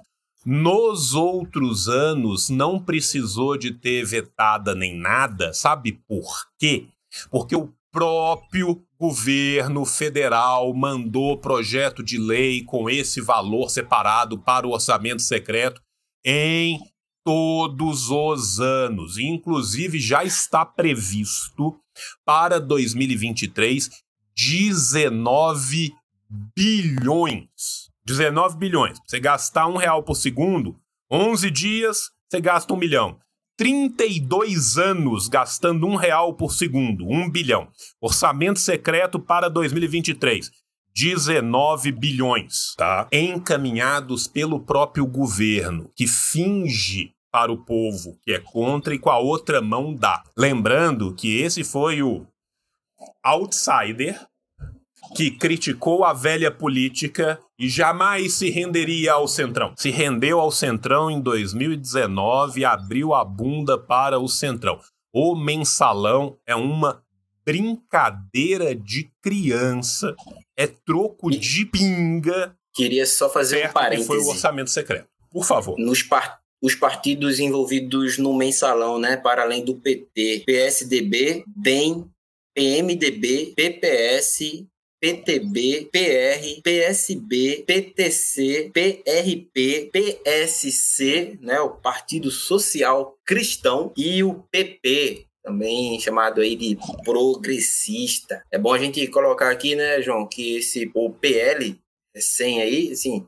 Nos outros anos não precisou de ter vetada nem nada, sabe por quê? Porque o próprio governo federal mandou projeto de lei com esse valor separado para o orçamento secreto em todos os anos. Inclusive já está previsto para 2023 19 bilhões 19 bilhões. Você gastar um real por segundo, 11 dias, você gasta um milhão. 32 anos gastando um real por segundo, um bilhão. Orçamento secreto para 2023. 19 bilhões, tá? Encaminhados pelo próprio governo, que finge para o povo que é contra e com a outra mão dá. Lembrando que esse foi o outsider que criticou a velha política e jamais se renderia ao Centrão. Se rendeu ao Centrão em 2019 e abriu a bunda para o Centrão. O mensalão é uma brincadeira de criança, é troco de pinga. Queria só fazer um parêntese. foi o orçamento secreto. Por favor. Nos par os partidos envolvidos no mensalão, né, para além do PT, PSDB, DEM, PMDB, PPS, PTB, PR, PSB, PTC, PRP, PSC, né, o Partido Social Cristão, e o PP, também chamado aí de progressista. É bom a gente colocar aqui, né, João, que esse o PL recém aí, assim,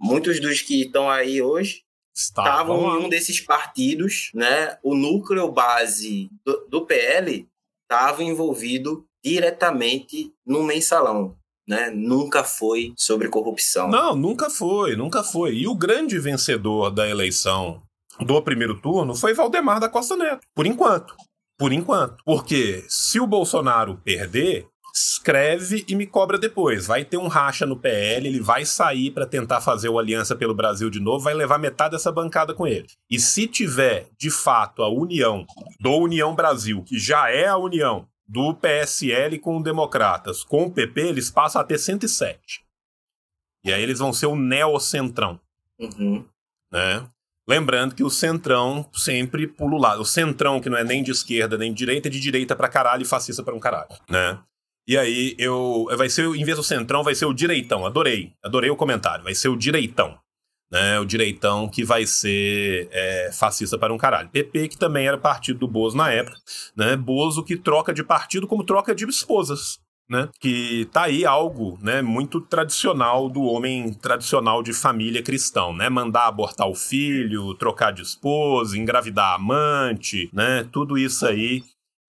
muitos dos que estão aí hoje estavam em um desses partidos, né? O núcleo base do, do PL estava envolvido diretamente no mensalão. Né? Nunca foi sobre corrupção. Não, nunca foi, nunca foi. E o grande vencedor da eleição do primeiro turno foi Valdemar da Costa Neto, por enquanto. Por enquanto. Porque se o Bolsonaro perder, escreve e me cobra depois. Vai ter um racha no PL, ele vai sair para tentar fazer o Aliança pelo Brasil de novo, vai levar metade dessa bancada com ele. E se tiver, de fato, a união do União Brasil, que já é a união do PSL com o Democratas, com o PP, eles passam a ter 107. E aí eles vão ser o neocentrão. Uhum. Né? Lembrando que o centrão sempre pula o lado. O centrão, que não é nem de esquerda nem de direita, é de direita pra caralho e fascista pra um caralho, né? E aí eu. Vai ser, em vez do centrão, vai ser o direitão. Adorei. Adorei o comentário. Vai ser o direitão. Né, o direitão que vai ser é, fascista para um caralho. PP, que também era partido do Bozo na época, né? Bozo que troca de partido como troca de esposas né? Que tá aí algo, né, muito tradicional do homem tradicional de família cristão, né? Mandar abortar o filho, trocar de esposa, engravidar a amante, né? Tudo isso aí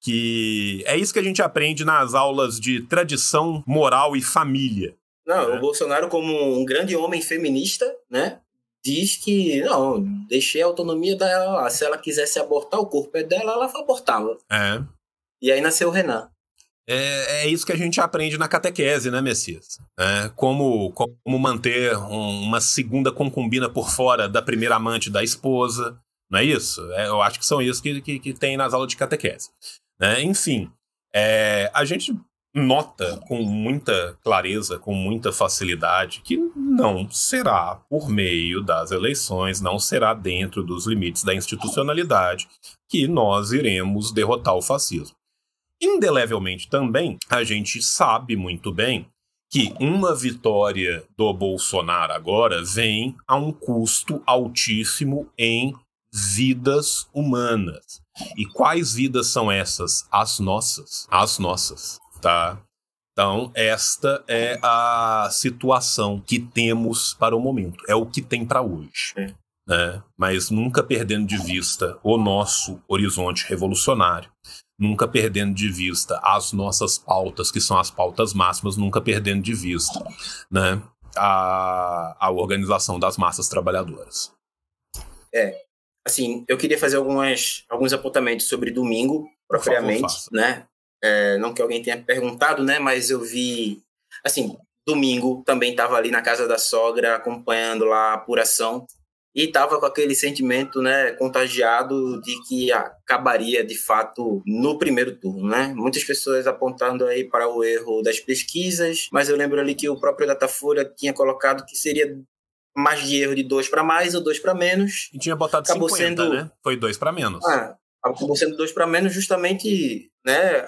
que é isso que a gente aprende nas aulas de tradição, moral e família. Não, né? o Bolsonaro como um grande homem feminista, né? Diz que, não, deixei a autonomia dela Se ela quisesse abortar, o corpo é dela, ela abortava. É. E aí nasceu o Renan. É, é, isso que a gente aprende na catequese, né, Messias? É, como, como manter um, uma segunda concubina por fora da primeira amante da esposa, não é isso? É, eu acho que são isso que, que, que tem nas aulas de catequese. Né? Enfim, é, a gente nota com muita clareza, com muita facilidade, que não será por meio das eleições, não será dentro dos limites da institucionalidade que nós iremos derrotar o fascismo. Indelevelmente também, a gente sabe muito bem que uma vitória do Bolsonaro agora vem a um custo altíssimo em vidas humanas. E quais vidas são essas? As nossas. As nossas, tá? Então, esta é a situação que temos para o momento. É o que tem para hoje. É. Né? Mas nunca perdendo de vista o nosso horizonte revolucionário nunca perdendo de vista as nossas pautas, que são as pautas máximas, nunca perdendo de vista né, a, a organização das massas trabalhadoras. É, assim, eu queria fazer algumas, alguns apontamentos sobre domingo, propriamente, favor, né? É, não que alguém tenha perguntado, né? Mas eu vi, assim, domingo também estava ali na casa da sogra acompanhando lá a apuração e estava com aquele sentimento né, contagiado de que acabaria de fato no primeiro turno. Né? Muitas pessoas apontando aí para o erro das pesquisas, mas eu lembro ali que o próprio Datafolha tinha colocado que seria mais de erro de dois para mais ou dois para menos. E tinha botado acabou 50, sendo... né? Foi dois para menos. Ah, acabou sendo dois para menos justamente né,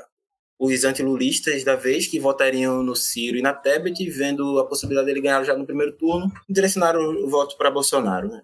os antilulistas da vez, que votariam no Ciro e na Tebet, vendo a possibilidade dele ganhar já no primeiro turno, direcionaram o voto para Bolsonaro. Né?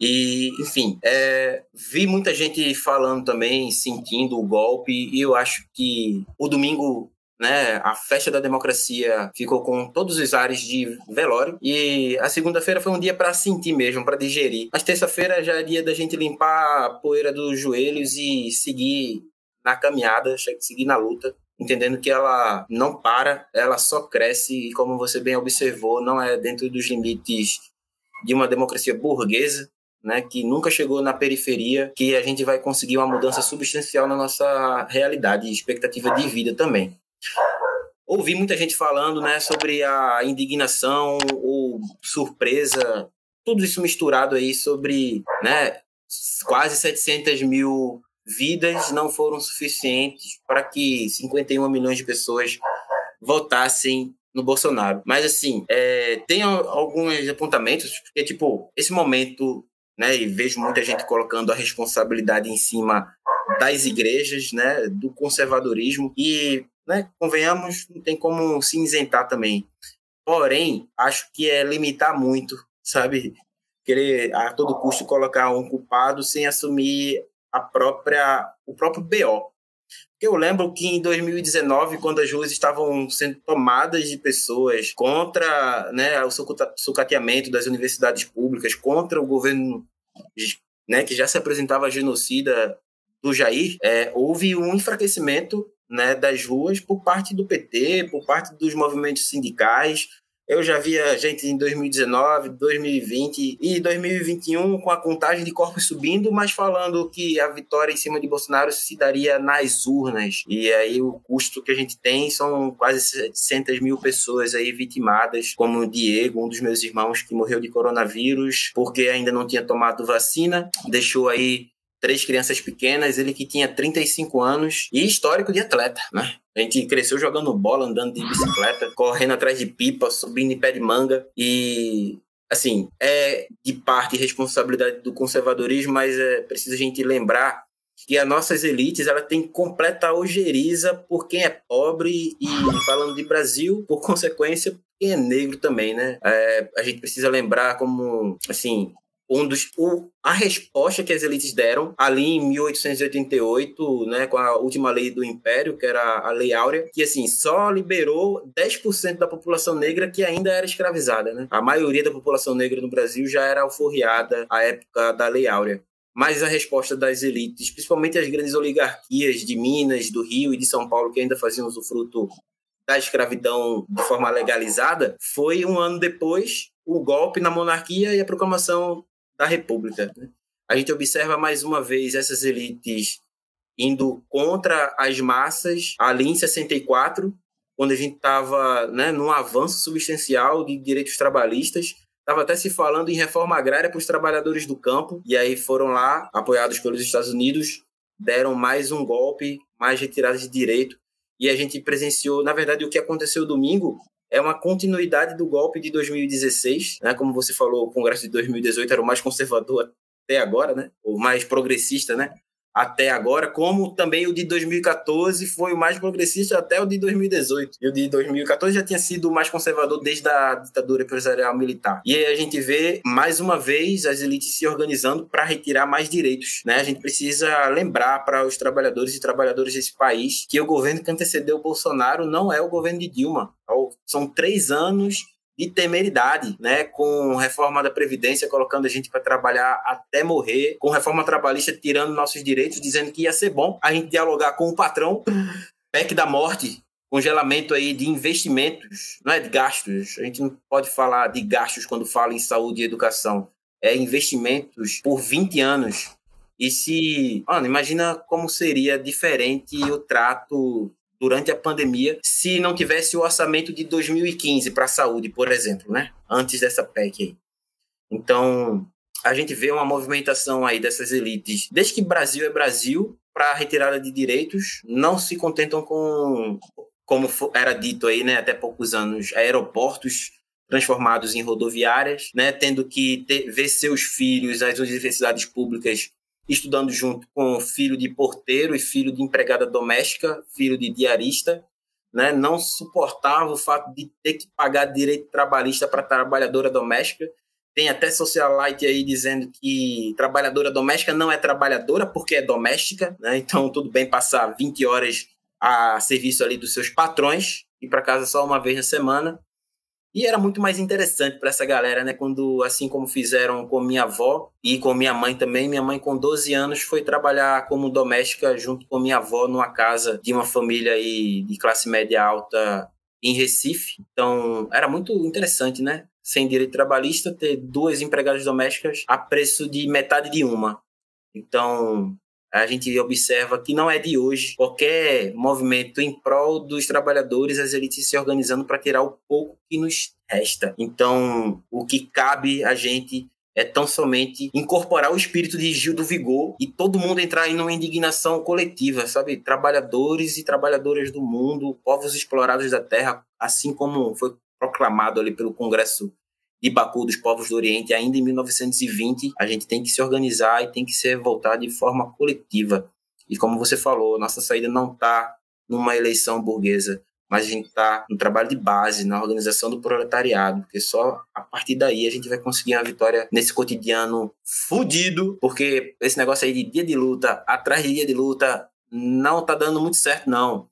E, enfim, é, vi muita gente falando também, sentindo o golpe, e eu acho que o domingo né, a festa da democracia ficou com todos os ares de velório e a segunda-feira foi um dia para sentir mesmo, para digerir. Mas terça-feira já é dia da gente limpar a poeira dos joelhos e seguir na caminhada, seguir na luta, entendendo que ela não para, ela só cresce e como você bem observou, não é dentro dos limites de uma democracia burguesa, né, que nunca chegou na periferia, que a gente vai conseguir uma mudança substancial na nossa realidade e expectativa de vida também. Ouvi muita gente falando né, sobre a indignação ou surpresa, tudo isso misturado aí sobre né, quase 700 mil vidas não foram suficientes para que 51 milhões de pessoas votassem no Bolsonaro. Mas, assim, é, tem alguns apontamentos, porque, tipo, esse momento né? E vejo muita gente colocando a responsabilidade em cima das igrejas, né? Do conservadorismo e, né? Convenhamos, não tem como se isentar também. Porém, acho que é limitar muito, sabe? Querer a todo custo colocar um culpado sem assumir a própria, o próprio BO. Eu lembro que em 2019, quando as ruas estavam sendo tomadas de pessoas contra né, o sucateamento das universidades públicas, contra o governo né, que já se apresentava genocida do Jair, é, houve um enfraquecimento né, das ruas por parte do PT, por parte dos movimentos sindicais, eu já via gente em 2019, 2020 e 2021 com a contagem de corpos subindo, mas falando que a vitória em cima de Bolsonaro se daria nas urnas. E aí o custo que a gente tem são quase 700 mil pessoas aí vitimadas, como o Diego, um dos meus irmãos que morreu de coronavírus porque ainda não tinha tomado vacina, deixou aí três crianças pequenas, ele que tinha 35 anos e histórico de atleta, né? A gente cresceu jogando bola, andando de bicicleta, *laughs* correndo atrás de pipa, subindo em pé de manga e assim, é de parte responsabilidade do conservadorismo, mas é preciso a gente lembrar que as nossas elites ela tem completa ojeriza por quem é pobre e falando de Brasil, por consequência, quem é negro também, né? É, a gente precisa lembrar como, assim, um dos, o, a resposta que as elites deram ali em 1888, né, com a última lei do Império, que era a Lei Áurea, que assim só liberou 10% da população negra que ainda era escravizada. Né? A maioria da população negra no Brasil já era alforriada à época da Lei Áurea. Mas a resposta das elites, principalmente as grandes oligarquias de Minas, do Rio e de São Paulo, que ainda faziam usufruto da escravidão de forma legalizada, foi um ano depois o golpe na monarquia e a proclamação da República. A gente observa mais uma vez essas elites indo contra as massas ali em 64, quando a gente estava né, num avanço substancial de direitos trabalhistas. Estava até se falando em reforma agrária para os trabalhadores do campo, e aí foram lá, apoiados pelos Estados Unidos, deram mais um golpe, mais retirada de direito, e a gente presenciou, na verdade, o que aconteceu domingo é uma continuidade do golpe de 2016, né? Como você falou, o Congresso de 2018 era o mais conservador até agora, né? O mais progressista, né? até agora, como também o de 2014 foi o mais progressista até o de 2018. E o de 2014 já tinha sido o mais conservador desde a ditadura empresarial militar. E aí a gente vê, mais uma vez, as elites se organizando para retirar mais direitos. Né? A gente precisa lembrar para os trabalhadores e trabalhadoras desse país que o governo que antecedeu o Bolsonaro não é o governo de Dilma. São três anos de temeridade, né? Com reforma da Previdência colocando a gente para trabalhar até morrer, com reforma trabalhista tirando nossos direitos, dizendo que ia ser bom a gente dialogar com o patrão, PEC da morte, congelamento aí de investimentos, não é de gastos. A gente não pode falar de gastos quando fala em saúde e educação. É investimentos por 20 anos. E se. Mano, imagina como seria diferente o trato durante a pandemia se não tivesse o orçamento de 2015 para a saúde, por exemplo, né? Antes dessa PEC aí. Então, a gente vê uma movimentação aí dessas elites, desde que Brasil é Brasil, para a retirada de direitos, não se contentam com, como era dito aí, né, até poucos anos, aeroportos transformados em rodoviárias, né, tendo que ter, ver seus filhos nas universidades públicas estudando junto com filho de porteiro e filho de empregada doméstica, filho de diarista, né? Não suportava o fato de ter que pagar direito trabalhista para trabalhadora doméstica. Tem até socialite aí dizendo que trabalhadora doméstica não é trabalhadora porque é doméstica, né? Então tudo bem passar 20 horas a serviço ali dos seus patrões e para casa só uma vez na semana. E era muito mais interessante para essa galera, né? Quando, assim como fizeram com minha avó e com minha mãe também, minha mãe com 12 anos foi trabalhar como doméstica junto com minha avó numa casa de uma família aí de classe média alta em Recife. Então, era muito interessante, né? Sem direito trabalhista, ter duas empregadas domésticas a preço de metade de uma. Então, a gente observa que não é de hoje qualquer movimento em prol dos trabalhadores, as elites se organizando para tirar o pouco que nos resta. Então, o que cabe a gente é tão somente incorporar o espírito de Gil do Vigor e todo mundo entrar em uma indignação coletiva, sabe? Trabalhadores e trabalhadoras do mundo, povos explorados da terra, assim como foi proclamado ali pelo Congresso de Baku dos povos do Oriente ainda em 1920, a gente tem que se organizar e tem que se voltar de forma coletiva. E como você falou, nossa saída não está numa eleição burguesa, mas a gente está no trabalho de base, na organização do proletariado, porque só a partir daí a gente vai conseguir uma vitória nesse cotidiano fudido, porque esse negócio aí de dia de luta, atrás de dia de luta, não tá dando muito certo, não.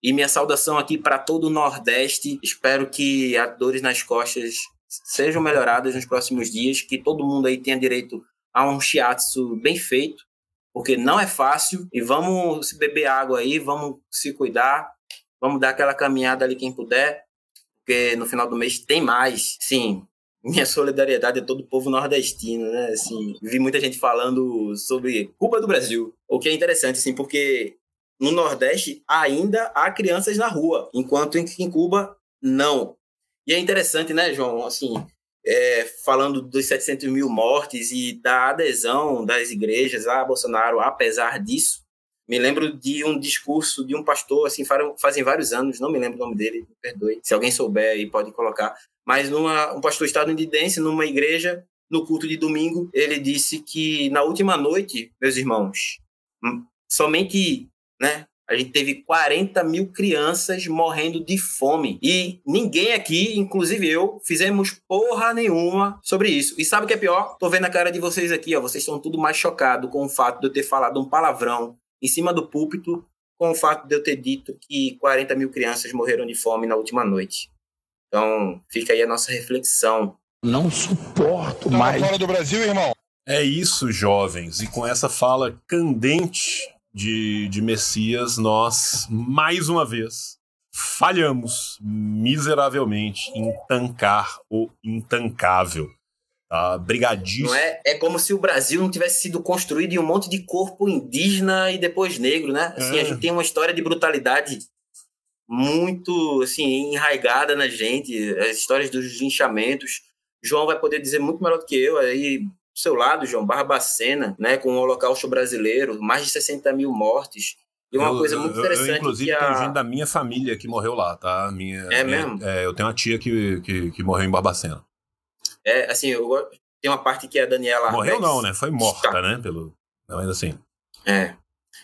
E minha saudação aqui para todo o Nordeste. Espero que as dores nas costas sejam melhoradas nos próximos dias, que todo mundo aí tenha direito a um shiatsu bem feito, porque não é fácil. E vamos beber água aí, vamos se cuidar, vamos dar aquela caminhada ali quem puder, porque no final do mês tem mais. Sim, minha solidariedade a todo o povo nordestino, né? Assim, vi muita gente falando sobre culpa do Brasil, o que é interessante, assim, porque no Nordeste ainda há crianças na rua, enquanto em Cuba não. E é interessante, né, João? Assim, é, falando dos 700 mil mortes e da adesão das igrejas a Bolsonaro, apesar disso, me lembro de um discurso de um pastor, assim, fazem vários anos, não me lembro o nome dele, me perdoe. Se alguém souber aí pode colocar. Mas numa, um pastor estadunidense, numa igreja, no culto de domingo, ele disse que na última noite, meus irmãos, hum, somente né, a gente teve 40 mil crianças morrendo de fome. E ninguém aqui, inclusive eu, fizemos porra nenhuma sobre isso. E sabe o que é pior? Tô vendo a cara de vocês aqui, ó. Vocês estão tudo mais chocados com o fato de eu ter falado um palavrão em cima do púlpito, com o fato de eu ter dito que 40 mil crianças morreram de fome na última noite. Então, fica aí a nossa reflexão. Não suporto tá mais. fora do Brasil, irmão? É isso, jovens. E com essa fala candente de, de Messias, nós, mais uma vez, falhamos miseravelmente em tancar o intancável. Tá? Brigadíssimo. Não é? é como se o Brasil não tivesse sido construído em um monte de corpo indígena e depois negro, né? Assim, é. A gente tem uma história de brutalidade muito assim enraigada na gente, as histórias dos linchamentos. João vai poder dizer muito melhor do que eu aí seu lado, João, Barbacena, né, com o Holocausto Brasileiro, mais de 60 mil mortes. E uma eu, coisa muito interessante. Eu, inclusive, que a... tenho gente da minha família que morreu lá, tá? Minha, é minha, mesmo? É, eu tenho uma tia que, que, que, morreu em Barbacena. É, assim, eu, tem uma parte que a Daniela. Morreu Arbex... não, né? Foi morta, tá. né? Pelo... Mas assim. É.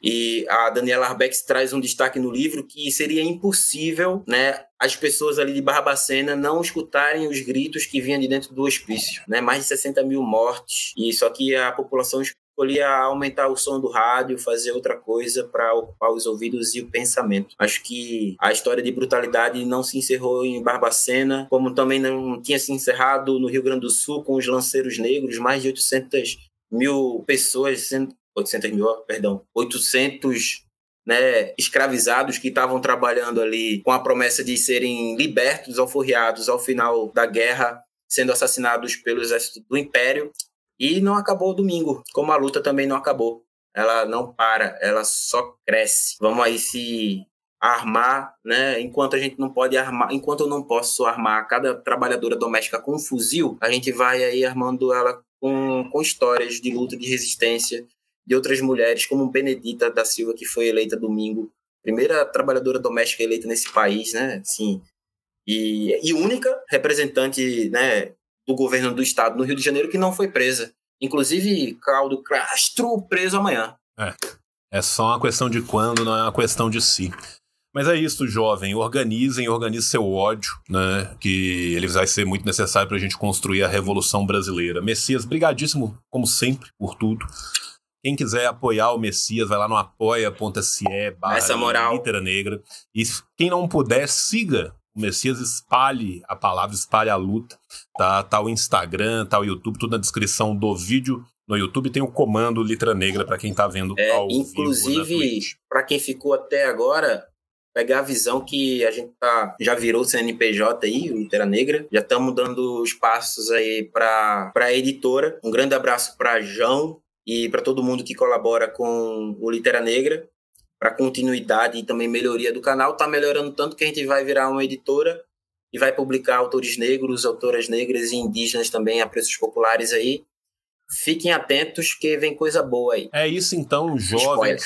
E a Daniela Arbex traz um destaque no livro que seria impossível, né, as pessoas ali de Barbacena não escutarem os gritos que vinham de dentro do hospício, né? Mais de 60 mil mortes. E só que a população escolhia aumentar o som do rádio, fazer outra coisa para ocupar os ouvidos e o pensamento. Acho que a história de brutalidade não se encerrou em Barbacena, como também não tinha se encerrado no Rio Grande do Sul com os lanceiros negros, mais de 800 mil pessoas sendo 800 mil, perdão, 800 né, escravizados que estavam trabalhando ali com a promessa de serem libertos, alforriados ao final da guerra, sendo assassinados pelo exército do Império. E não acabou domingo, como a luta também não acabou. Ela não para, ela só cresce. Vamos aí se armar, né? Enquanto a gente não pode armar, enquanto eu não posso armar cada trabalhadora doméstica com um fuzil, a gente vai aí armando ela com, com histórias de luta de resistência de outras mulheres, como Benedita da Silva, que foi eleita domingo, primeira trabalhadora doméstica eleita nesse país, né? Sim. E, e única representante, né, do governo do estado no Rio de Janeiro que não foi presa. Inclusive, Caldo Castro preso amanhã. É. É só uma questão de quando, não é uma questão de si. Mas é isso, jovem. Organizem, organize seu ódio, né? Que ele vai ser muito necessário para a gente construir a Revolução Brasileira. Messias, brigadíssimo, como sempre, por tudo. Quem quiser apoiar o Messias, vai lá no apoia.se barra. Litera Negra. E quem não puder, siga o Messias, espalhe a palavra, espalhe a luta. Tá, tá o Instagram, tá o YouTube, tudo na descrição do vídeo. No YouTube tem o comando Litra Negra para quem tá vendo é, ao Inclusive, para quem ficou até agora, pegar a visão que a gente tá, já virou o CNPJ aí, o Litera Negra. Já estamos dando os passos aí para a editora. Um grande abraço para João, e para todo mundo que colabora com o Litera Negra, para continuidade e também melhoria do canal. Está melhorando tanto que a gente vai virar uma editora e vai publicar autores negros, autoras negras e indígenas também a preços populares aí. Fiquem atentos que vem coisa boa aí. É isso então, jovens. Spoiler.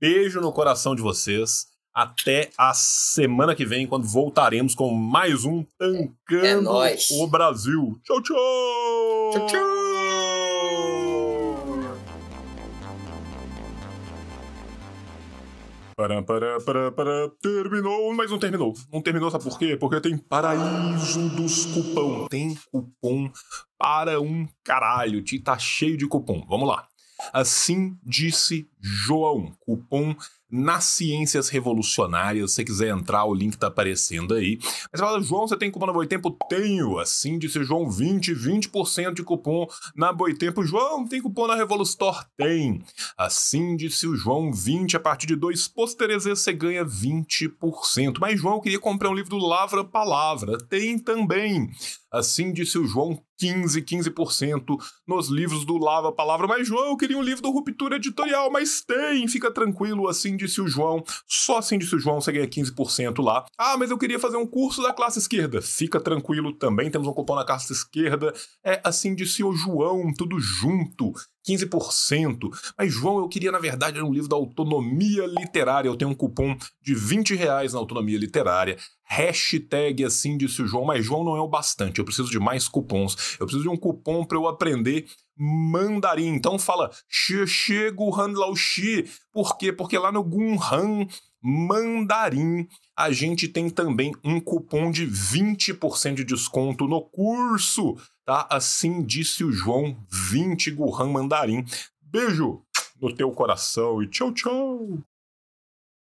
Beijo no coração de vocês. Até a semana que vem, quando voltaremos com mais um Tancando é o Brasil. Tchau, tchau! Tchau, tchau! Para, para, para, para, terminou, mas não terminou. Não terminou, sabe por quê? Porque tem paraíso dos cupom. Tem cupom para um caralho. Tá cheio de cupom. Vamos lá. Assim disse João. Cupom nas Ciências Revolucionárias. Se você quiser entrar, o link tá aparecendo aí. Mas fala, João, você tem cupom na Boitempo? Tenho. Assim disse João, 20, 20% de cupom na Boitempo. João, tem cupom na Revolustore? Tem. Assim disse o João, 20, a partir de dois pôsteres você ganha 20%. Mas João, eu queria comprar um livro do Lavra Palavra. Tem também. Assim disse o João, 15, 15% nos livros do Lava Palavra. Mas, João, eu queria um livro do Ruptura Editorial, mas tem, fica tranquilo, assim disse o João. Só assim disse o João, você ganha 15% lá. Ah, mas eu queria fazer um curso da classe esquerda. Fica tranquilo, também temos um cupom na classe esquerda. É assim disse o João, tudo junto. 15%. Mas, João, eu queria, na verdade, um livro da autonomia literária. Eu tenho um cupom de 20 reais na autonomia literária. Hashtag assim disse o João, mas João não é o bastante. Eu preciso de mais cupons. Eu preciso de um cupom para eu aprender mandarim. Então fala Xie Guhan Lao Xi. Por quê? Porque lá no Gunhan mandarim a gente tem também um cupom de 20% de desconto no curso, tá? Assim disse o João, 20 Guhan mandarim. Beijo no teu coração e tchau, tchau.